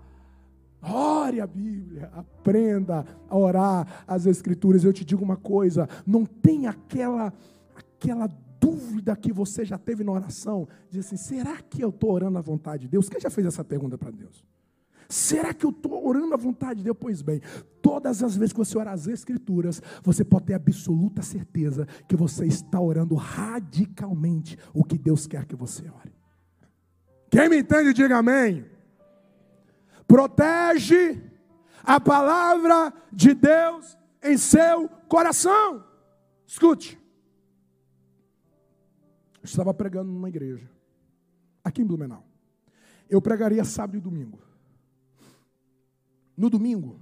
S1: Ore a Bíblia, aprenda a orar as Escrituras. Eu te digo uma coisa: não tem aquela, aquela dúvida que você já teve na oração, diz assim: será que eu estou orando à vontade de Deus? Quem já fez essa pergunta para Deus? Será que eu estou orando à vontade de Deus? Pois bem, todas as vezes que você orar as Escrituras, você pode ter absoluta certeza que você está orando radicalmente o que Deus quer que você ore. Quem me entende, diga amém. Protege a palavra de Deus em seu coração. Escute. Eu estava pregando numa igreja, aqui em Blumenau. Eu pregaria sábado e domingo. No domingo,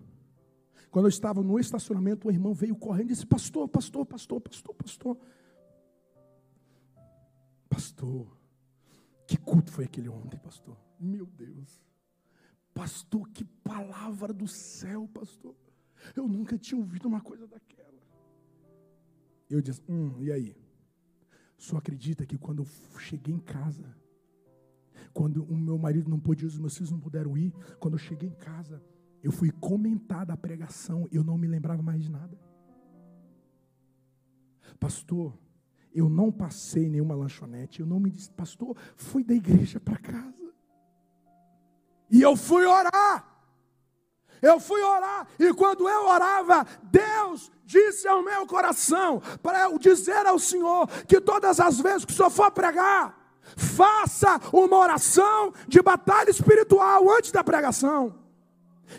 S1: quando eu estava no estacionamento, o irmão veio correndo e disse: Pastor, pastor, pastor, pastor, pastor. Pastor, que culto foi aquele ontem, pastor? Meu Deus. Pastor, que palavra do céu, pastor. Eu nunca tinha ouvido uma coisa daquela. Eu disse: Hum, e aí? Só acredita que quando eu cheguei em casa, quando o meu marido não pôde ir, os meus filhos não puderam ir, quando eu cheguei em casa, eu fui comentar da pregação, eu não me lembrava mais de nada. Pastor, eu não passei nenhuma lanchonete, eu não me disse, pastor, fui da igreja para casa. E eu fui orar. Eu fui orar, e quando eu orava, Deus disse ao meu coração, para eu dizer ao Senhor, que todas as vezes que o Senhor for pregar, faça uma oração de batalha espiritual antes da pregação.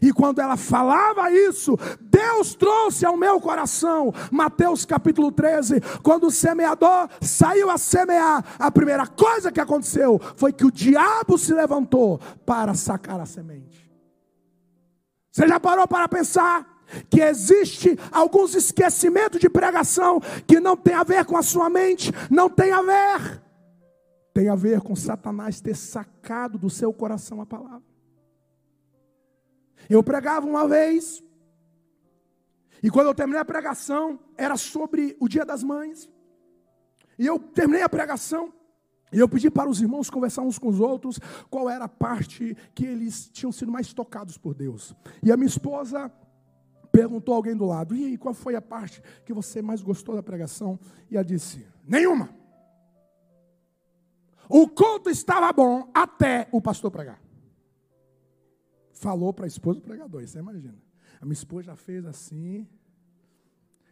S1: E quando ela falava isso, Deus trouxe ao meu coração, Mateus capítulo 13, quando o semeador saiu a semear, a primeira coisa que aconteceu foi que o diabo se levantou para sacar a semente. Você já parou para pensar? que existe alguns esquecimentos de pregação que não tem a ver com a sua mente, não tem a ver, tem a ver com Satanás ter sacado do seu coração a palavra. Eu pregava uma vez, e quando eu terminei a pregação, era sobre o Dia das Mães. E eu terminei a pregação, e eu pedi para os irmãos conversar uns com os outros qual era a parte que eles tinham sido mais tocados por Deus. E a minha esposa perguntou a alguém do lado: E qual foi a parte que você mais gostou da pregação? E ela disse: Nenhuma. O culto estava bom até o pastor pregar falou para a esposa do pregador, você imagina. A minha esposa já fez assim.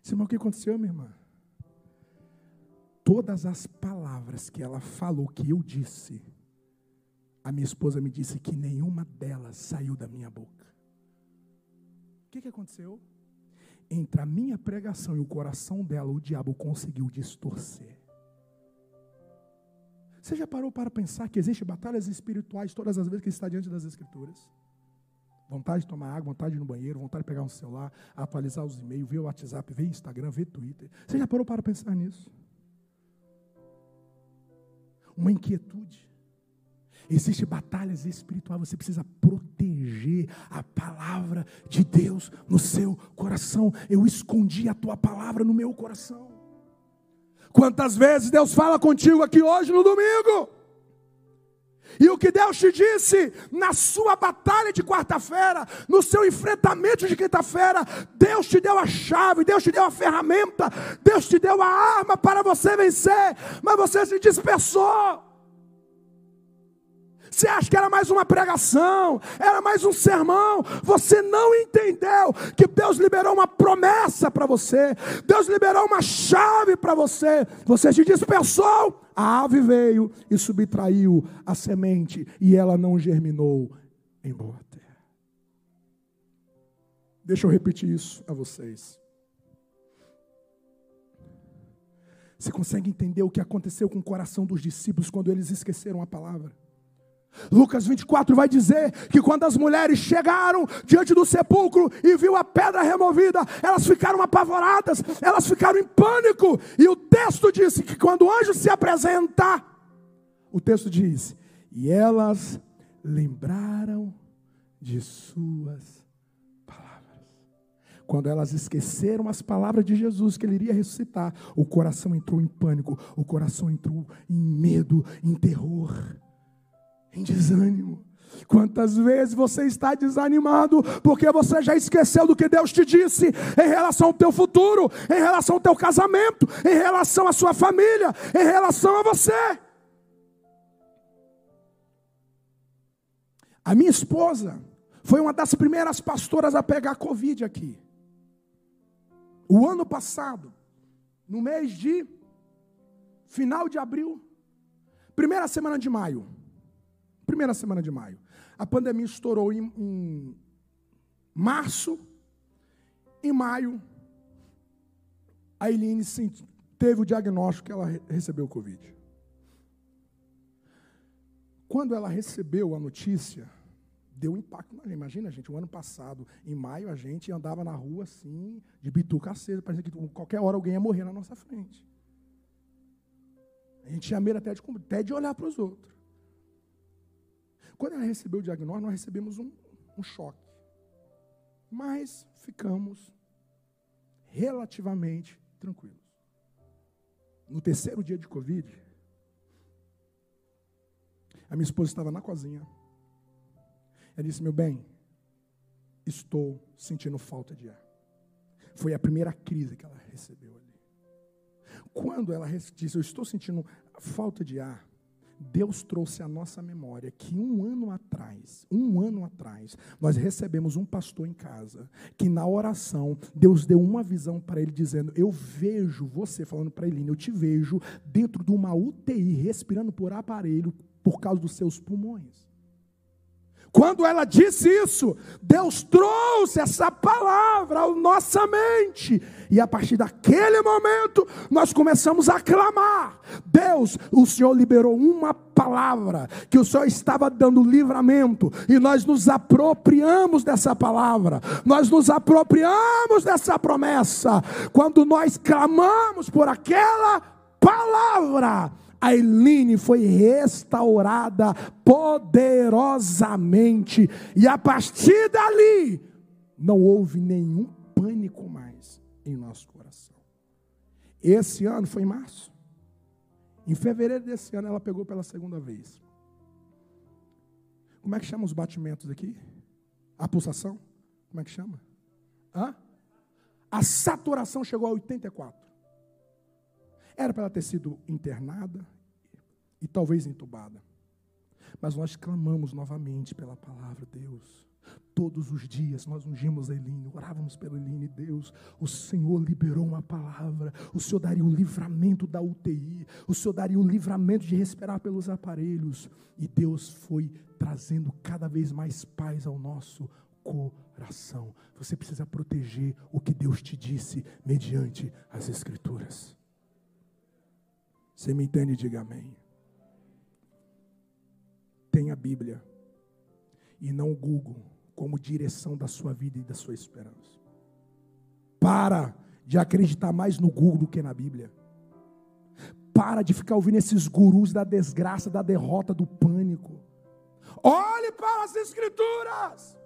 S1: Disse, mas o que aconteceu, minha irmã? Todas as palavras que ela falou, que eu disse, a minha esposa me disse que nenhuma delas saiu da minha boca. O que, que aconteceu? Entre a minha pregação e o coração dela, o diabo conseguiu distorcer. Você já parou para pensar que existem batalhas espirituais todas as vezes que está diante das Escrituras? Vontade de tomar água, vontade de ir no banheiro, vontade de pegar um celular, atualizar os e-mails, ver o WhatsApp, ver Instagram, ver Twitter. Você já parou para pensar nisso? Uma inquietude. Existem batalhas espirituais, você precisa proteger a palavra de Deus no seu coração. Eu escondi a tua palavra no meu coração. Quantas vezes Deus fala contigo aqui hoje no domingo? E o que Deus te disse na sua batalha de quarta-feira, no seu enfrentamento de quinta-feira, Deus te deu a chave, Deus te deu a ferramenta, Deus te deu a arma para você vencer, mas você se dispersou. Você acha que era mais uma pregação, era mais um sermão. Você não entendeu que Deus liberou uma promessa para você, Deus liberou uma chave para você. Você se dispersou, a ave veio e subtraiu a semente, e ela não germinou em boa terra. Deixa eu repetir isso a vocês. Você consegue entender o que aconteceu com o coração dos discípulos quando eles esqueceram a palavra? Lucas 24 vai dizer que quando as mulheres chegaram diante do sepulcro e viu a pedra removida, elas ficaram apavoradas, elas ficaram em pânico. E o texto disse que quando o anjo se apresenta, o texto diz: "E elas lembraram de suas palavras". Quando elas esqueceram as palavras de Jesus que ele iria ressuscitar, o coração entrou em pânico, o coração entrou em medo, em terror em desânimo. Quantas vezes você está desanimado porque você já esqueceu do que Deus te disse em relação ao teu futuro, em relação ao teu casamento, em relação à sua família, em relação a você? A minha esposa, foi uma das primeiras pastoras a pegar Covid aqui. O ano passado, no mês de final de abril, primeira semana de maio. Primeira semana de maio. A pandemia estourou em, em março. Em maio, a Eline teve o diagnóstico que ela recebeu Covid. Quando ela recebeu a notícia, deu impacto. Imagina, gente, o ano passado, em maio, a gente andava na rua assim, de bituca acesa, parecia que qualquer hora alguém ia morrer na nossa frente. A gente tinha medo até de, até de olhar para os outros. Quando ela recebeu o diagnóstico, nós recebemos um, um choque. Mas ficamos relativamente tranquilos. No terceiro dia de Covid, a minha esposa estava na cozinha. Ela disse: Meu bem, estou sentindo falta de ar. Foi a primeira crise que ela recebeu ali. Quando ela disse: Eu estou sentindo falta de ar, Deus trouxe à nossa memória que um ano atrás, um ano atrás, nós recebemos um pastor em casa, que na oração, Deus deu uma visão para ele, dizendo: Eu vejo você, falando para ele, eu te vejo dentro de uma UTI, respirando por aparelho, por causa dos seus pulmões. Quando ela disse isso, Deus trouxe essa palavra à nossa mente. E a partir daquele momento, nós começamos a clamar: Deus, o Senhor liberou uma palavra, que o Senhor estava dando livramento, e nós nos apropriamos dessa palavra, nós nos apropriamos dessa promessa. Quando nós clamamos por aquela palavra, a Eline foi restaurada poderosamente, e a partir dali, não houve nenhum pânico mais em nosso coração. Esse ano foi em março. Em fevereiro desse ano, ela pegou pela segunda vez. Como é que chama os batimentos aqui? A pulsação? Como é que chama? Hã? A saturação chegou a 84. Era para ela ter sido internada e talvez entubada. Mas nós clamamos novamente pela palavra, Deus. Todos os dias nós ungimos a Eline, orávamos pela Eline, Deus, o Senhor liberou uma palavra, o Senhor daria o livramento da UTI, o Senhor daria o livramento de respirar pelos aparelhos, e Deus foi trazendo cada vez mais paz ao nosso coração. Você precisa proteger o que Deus te disse mediante as Escrituras. Você me entende? Diga amém. Tenha a Bíblia e não o Google como direção da sua vida e da sua esperança. Para de acreditar mais no Google do que na Bíblia. Para de ficar ouvindo esses gurus da desgraça, da derrota, do pânico. Olhe para as Escrituras.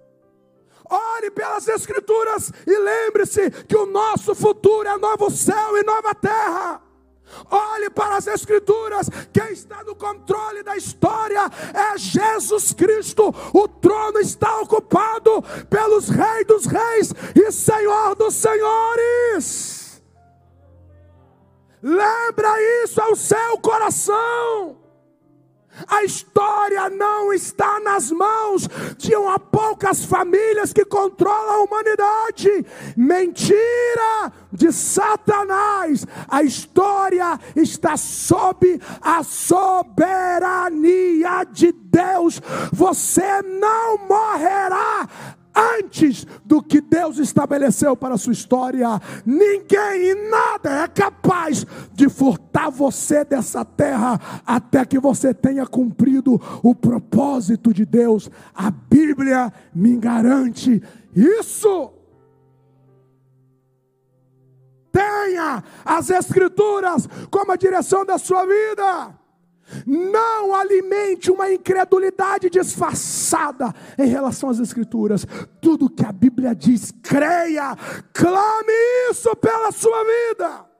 S1: Ore pelas Escrituras e lembre-se que o nosso futuro é novo céu e nova terra. Olhe para as Escrituras, quem está no controle da história é Jesus Cristo. O trono está ocupado pelos Reis dos Reis e Senhor dos Senhores. Lembra isso ao seu coração. A história não está nas mãos de uma poucas famílias que controlam a humanidade. Mentira de Satanás. A história está sob a soberania de Deus. Você não morrerá antes do que Deus estabeleceu para a sua história. Ninguém e nada é capaz de furtar você dessa terra até que você tenha cumprido o propósito de Deus. A Bíblia me garante isso. Tenha as Escrituras como a direção da sua vida. Não alimente uma incredulidade disfarçada em relação às Escrituras. Tudo que a Bíblia diz, creia, clame isso pela sua vida.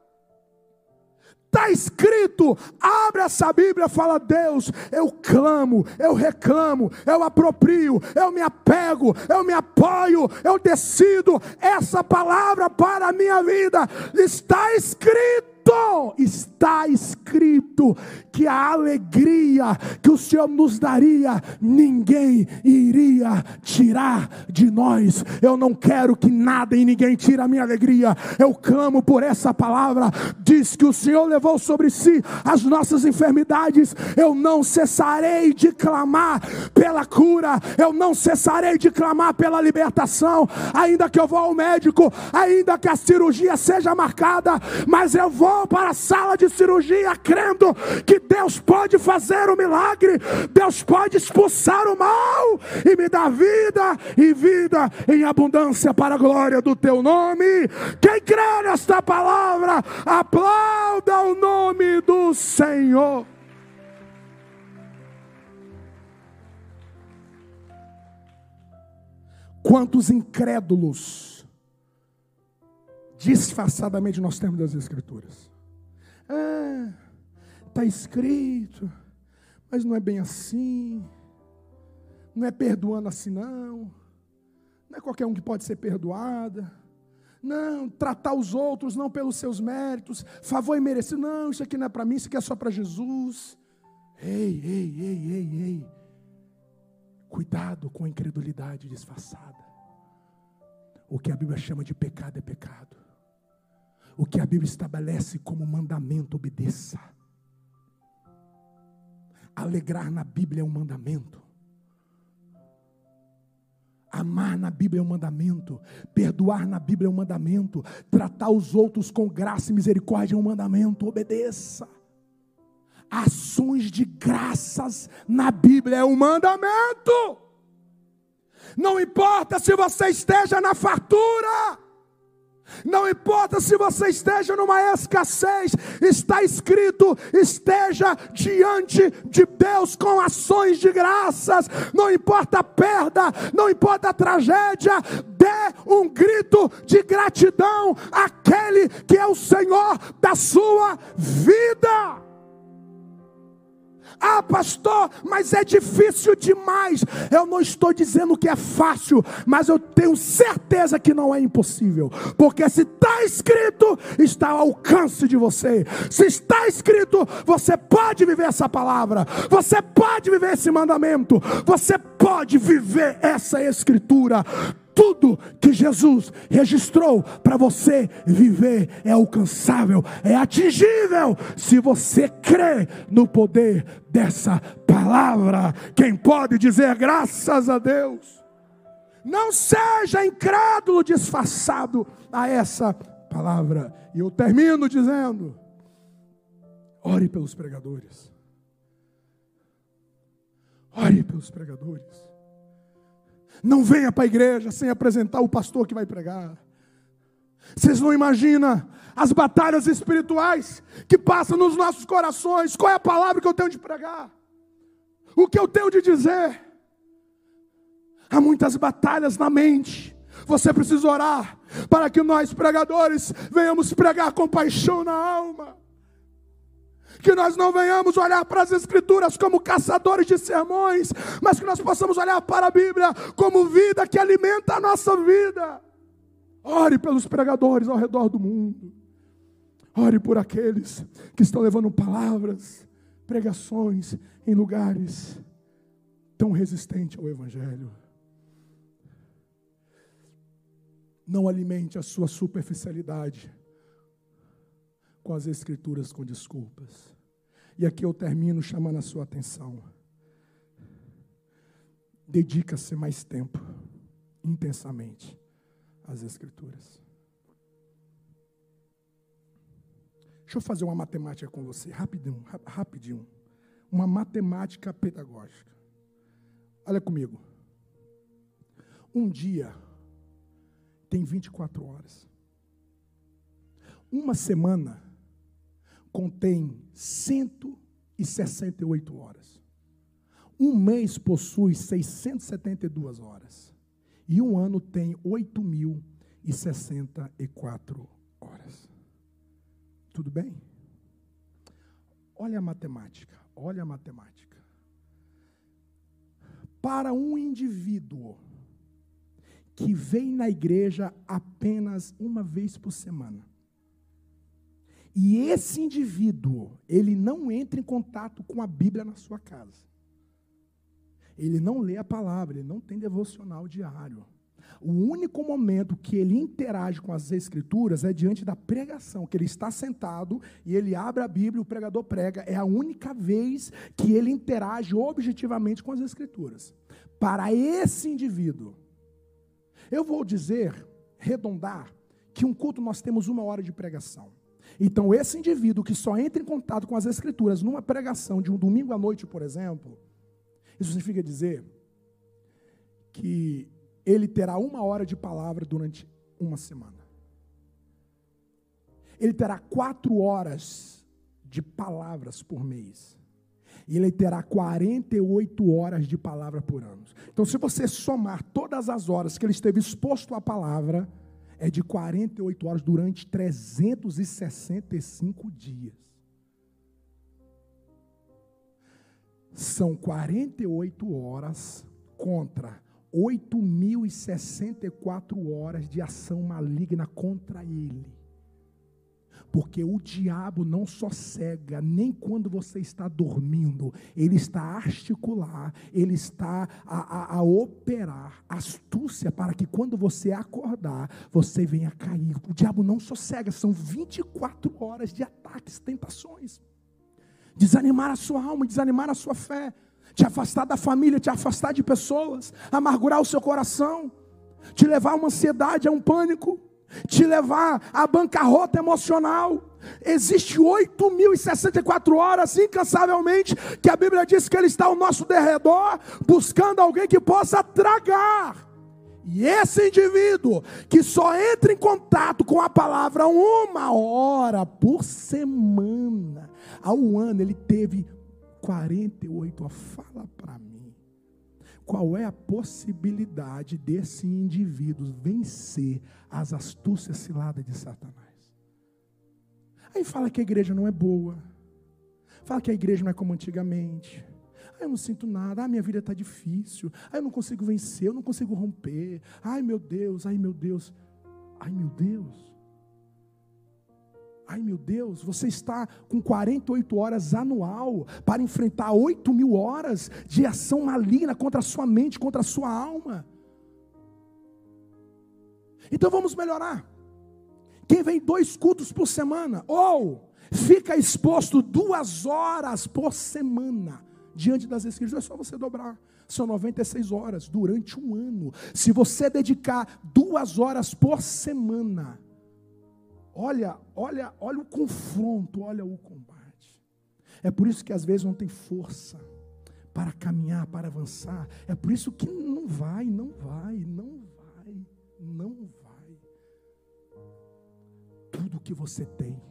S1: Está escrito, abre essa Bíblia, fala: Deus, eu clamo, eu reclamo, eu aproprio, eu me apego, eu me apoio, eu decido essa palavra para a minha vida. Está escrito, está escrito que a alegria que o Senhor nos daria, ninguém iria tirar de nós. Eu não quero que nada e ninguém tire a minha alegria. Eu clamo por essa palavra. Diz que o Senhor levou sobre si as nossas enfermidades. Eu não cessarei de clamar pela cura. Eu não cessarei de clamar pela libertação. Ainda que eu vou ao médico, ainda que a cirurgia seja marcada, mas eu vou para a sala de cirurgia crendo que Deus pode fazer o milagre. Deus pode expulsar o mal e me dar vida e vida em abundância para a glória do teu nome. Quem crê nesta palavra, aplauda o nome do Senhor. Quantos incrédulos disfarçadamente nós temos das Escrituras? Ah, está escrito, mas não é bem assim, não é perdoando assim, não, não é qualquer um que pode ser perdoada. Não, tratar os outros não pelos seus méritos, favor e merecido. Não, isso aqui não é para mim, isso aqui é só para Jesus. Ei, ei, ei, ei, ei. Cuidado com a incredulidade disfarçada. O que a Bíblia chama de pecado é pecado. O que a Bíblia estabelece como mandamento, obedeça. Alegrar na Bíblia é um mandamento. Amar na Bíblia é um mandamento, perdoar na Bíblia é um mandamento, tratar os outros com graça e misericórdia é um mandamento, obedeça. Ações de graças na Bíblia é um mandamento. Não importa se você esteja na fartura, não importa se você esteja numa escassez, está escrito: esteja diante de Deus com ações de graças. Não importa a perda, não importa a tragédia, dê um grito de gratidão àquele que é o Senhor da sua vida. Ah, pastor, mas é difícil demais. Eu não estou dizendo que é fácil, mas eu tenho certeza que não é impossível. Porque se está escrito, está ao alcance de você. Se está escrito, você pode viver essa palavra. Você pode viver esse mandamento. Você pode viver essa escritura tudo que Jesus registrou para você viver é alcançável, é atingível, se você crê no poder dessa palavra. Quem pode dizer graças a Deus? Não seja incrédulo disfarçado a essa palavra. E eu termino dizendo: ore pelos pregadores. Ore pelos pregadores. Não venha para a igreja sem apresentar o pastor que vai pregar. Vocês não imaginam as batalhas espirituais que passam nos nossos corações. Qual é a palavra que eu tenho de pregar? O que eu tenho de dizer? Há muitas batalhas na mente. Você precisa orar para que nós pregadores venhamos pregar com paixão na alma que nós não venhamos olhar para as Escrituras como caçadores de sermões, mas que nós possamos olhar para a Bíblia como vida que alimenta a nossa vida. Ore pelos pregadores ao redor do mundo, ore por aqueles que estão levando palavras, pregações em lugares tão resistentes ao Evangelho. Não alimente a sua superficialidade com as Escrituras com desculpas. E aqui eu termino chamando a sua atenção. Dedica-se mais tempo, intensamente, às Escrituras. Deixa eu fazer uma matemática com você, rapidinho, rapidinho. Uma matemática pedagógica. Olha comigo. Um dia tem 24 horas. Uma semana contém 168 horas. Um mês possui 672 horas. E um ano tem 8.064 horas. Tudo bem? Olha a matemática, olha a matemática. Para um indivíduo que vem na igreja apenas uma vez por semana, E esse indivíduo, ele não entra em contato com a Bíblia na sua casa. Ele não lê a palavra, ele não tem devocional diário. O único momento que ele interage com as escrituras é diante da pregação, que ele está sentado e ele abre a Bíblia, o pregador prega, é a única vez que ele interage objetivamente com as escrituras. Para esse indivíduo, eu vou dizer, redondar, que um culto nós temos uma hora de pregação. Então, esse indivíduo que só entra em contato com as Escrituras numa pregação de um domingo à noite, por exemplo, isso significa dizer que ele terá uma hora de palavra durante uma semana. Ele terá quatro horas de palavras por mês. E ele terá 48 horas de palavra por ano. Então, se você somar todas as horas que ele esteve exposto à palavra, é de 48 horas durante 365 dias. São 48 horas contra 8.064 horas de ação maligna contra ele. Porque o diabo não só cega, nem quando você está dormindo, ele está a articular, ele está a, a, a operar astúcia para que quando você acordar, você venha cair. O diabo não só cega, são 24 horas de ataques, tentações. Desanimar a sua alma, desanimar a sua fé, te afastar da família, te afastar de pessoas, amargurar o seu coração, te levar a uma ansiedade, a um pânico te levar à bancarrota emocional. Existe 8.064 horas incansavelmente que a Bíblia diz que Ele está ao nosso derredor, buscando alguém que possa tragar. E esse indivíduo que só entra em contato com a palavra uma hora por semana, ao ano ele teve 48 horas. Fala para mim. Qual é a possibilidade desse indivíduo vencer as astúcias ciladas de Satanás? Aí fala que a igreja não é boa. Fala que a igreja não é como antigamente. Ah, eu não sinto nada. Ah, minha vida está difícil. Ah, eu não consigo vencer, eu não consigo romper. Ai, meu Deus, ai, meu Deus. Ai, meu Deus. Ai meu Deus, você está com 48 horas anual para enfrentar 8 mil horas de ação maligna contra a sua mente, contra a sua alma. Então vamos melhorar. Quem vem dois cultos por semana, ou fica exposto duas horas por semana diante das escrituras, é só você dobrar. São 96 horas durante um ano. Se você dedicar duas horas por semana, Olha, olha, olha o confronto, olha o combate. É por isso que às vezes não tem força para caminhar, para avançar. É por isso que não vai, não vai, não vai, não vai. Tudo que você tem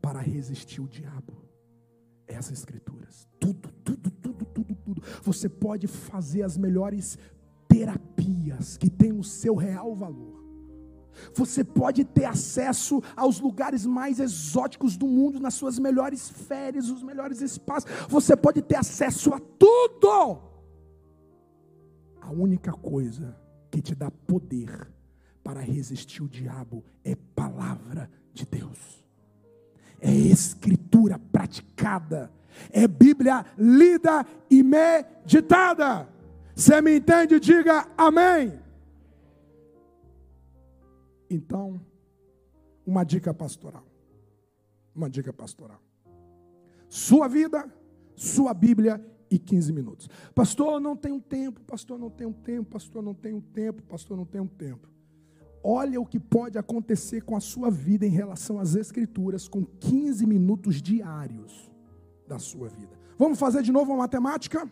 S1: para resistir o diabo é as escrituras. Tudo, tudo, tudo, tudo, tudo. Você pode fazer as melhores terapias que têm o seu real valor. Você pode ter acesso aos lugares mais exóticos do mundo, nas suas melhores férias, os melhores espaços. Você pode ter acesso a tudo. A única coisa que te dá poder para resistir o diabo é palavra de Deus. É escritura praticada. É Bíblia lida e meditada. Você me entende? Diga amém. Então, uma dica pastoral. Uma dica pastoral. Sua vida, sua Bíblia e 15 minutos. Pastor, não tenho tempo, pastor, não tenho tempo, pastor, não tenho tempo, pastor, não tenho tempo. Olha o que pode acontecer com a sua vida em relação às Escrituras com 15 minutos diários da sua vida. Vamos fazer de novo uma matemática?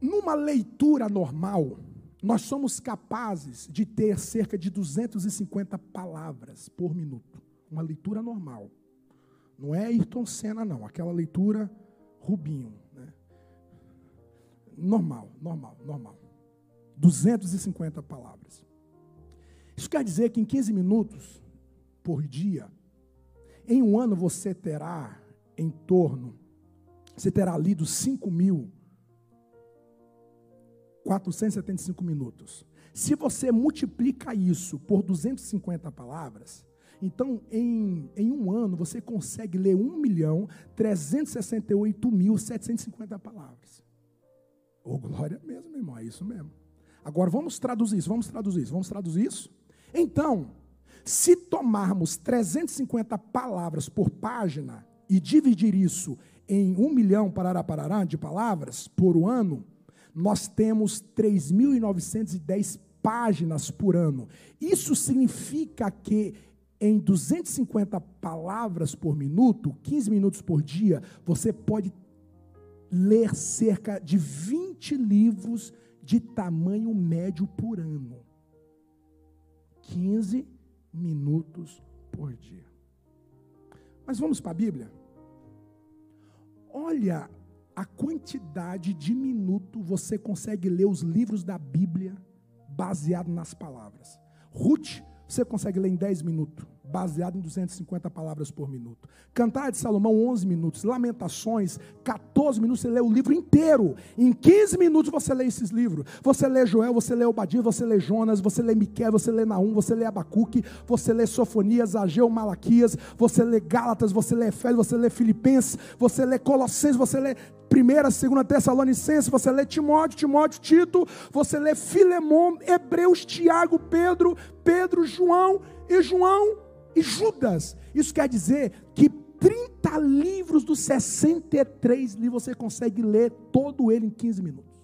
S1: Numa leitura normal, nós somos capazes de ter cerca de 250 palavras por minuto. Uma leitura normal. Não é Ayrton Senna, não. Aquela leitura Rubinho. Né? Normal, normal, normal. 250 palavras. Isso quer dizer que em 15 minutos por dia, em um ano você terá em torno, você terá lido 5 mil 475 minutos. Se você multiplica isso por 250 palavras, Então, em, em um ano, você consegue ler 1 milhão 368 mil 750 palavras. Ô, oh, glória mesmo, irmão, é isso mesmo. Agora, vamos traduzir isso, vamos traduzir isso, vamos traduzir isso? Então, se tomarmos 350 palavras por página e dividir isso em 1 milhão parará, parará, de palavras por ano, nós temos 3.910 páginas por ano. Isso significa que em 250 palavras por minuto, 15 minutos por dia, você pode ler cerca de 20 livros de tamanho médio por ano. 15 minutos por dia. Mas vamos para a Bíblia? Olha a quantidade de minuto você consegue ler os livros da Bíblia baseado nas palavras. Ruth você consegue ler em 10 minutos, baseado em 250 palavras por minuto. Cantar de Salomão, 11 minutos. Lamentações, 14 minutos, você lê o livro inteiro. Em 15 minutos você lê esses livros. Você lê Joel, você lê Obadia, você lê Jonas, você lê Miquel, você lê Naum, você lê Abacuque, você lê Sofonias, Ageu, Malaquias, você lê Gálatas, você lê Efésios, você lê Filipenses, você lê Colossenses, você lê Primeira, segunda Tessalonicenses, você lê Timóteo, Timóteo, Tito, você lê Filemão, Hebreus, Tiago, Pedro, Pedro, João e João e Judas. Isso quer dizer que 30 livros dos 63 livros você consegue ler todo ele em 15 minutos.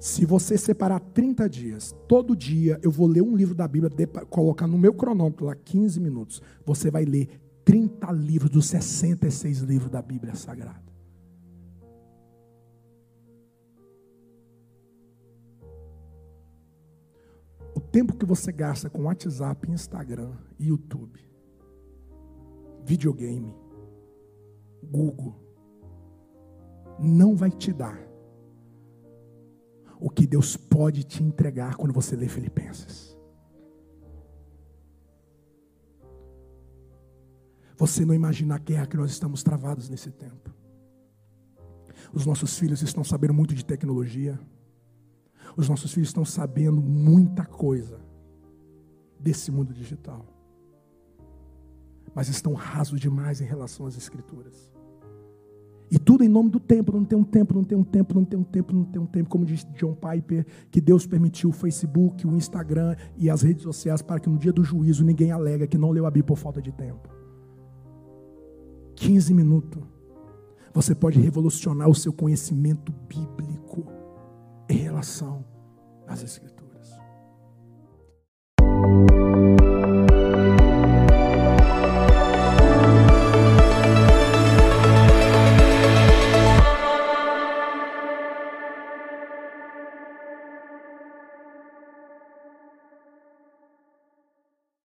S1: Se você separar 30 dias, todo dia eu vou ler um livro da Bíblia, colocar no meu cronômetro lá 15 minutos, você vai ler 30 livros dos 66 livros da Bíblia Sagrada. Tempo que você gasta com WhatsApp, Instagram, YouTube, videogame, Google, não vai te dar o que Deus pode te entregar quando você lê Filipenses. Você não imagina a guerra que nós estamos travados nesse tempo. Os nossos filhos estão sabendo muito de tecnologia. Os nossos filhos estão sabendo muita coisa desse mundo digital. Mas estão rasos demais em relação às escrituras. E tudo em nome do tempo, não tem um tempo, não tem um tempo, não tem um tempo, não tem um tempo, como disse John Piper, que Deus permitiu o Facebook, o Instagram e as redes sociais para que no dia do juízo ninguém alega que não leu a Bíblia por falta de tempo. 15 minutos, você pode revolucionar o seu conhecimento bíblico em relação às Escrituras.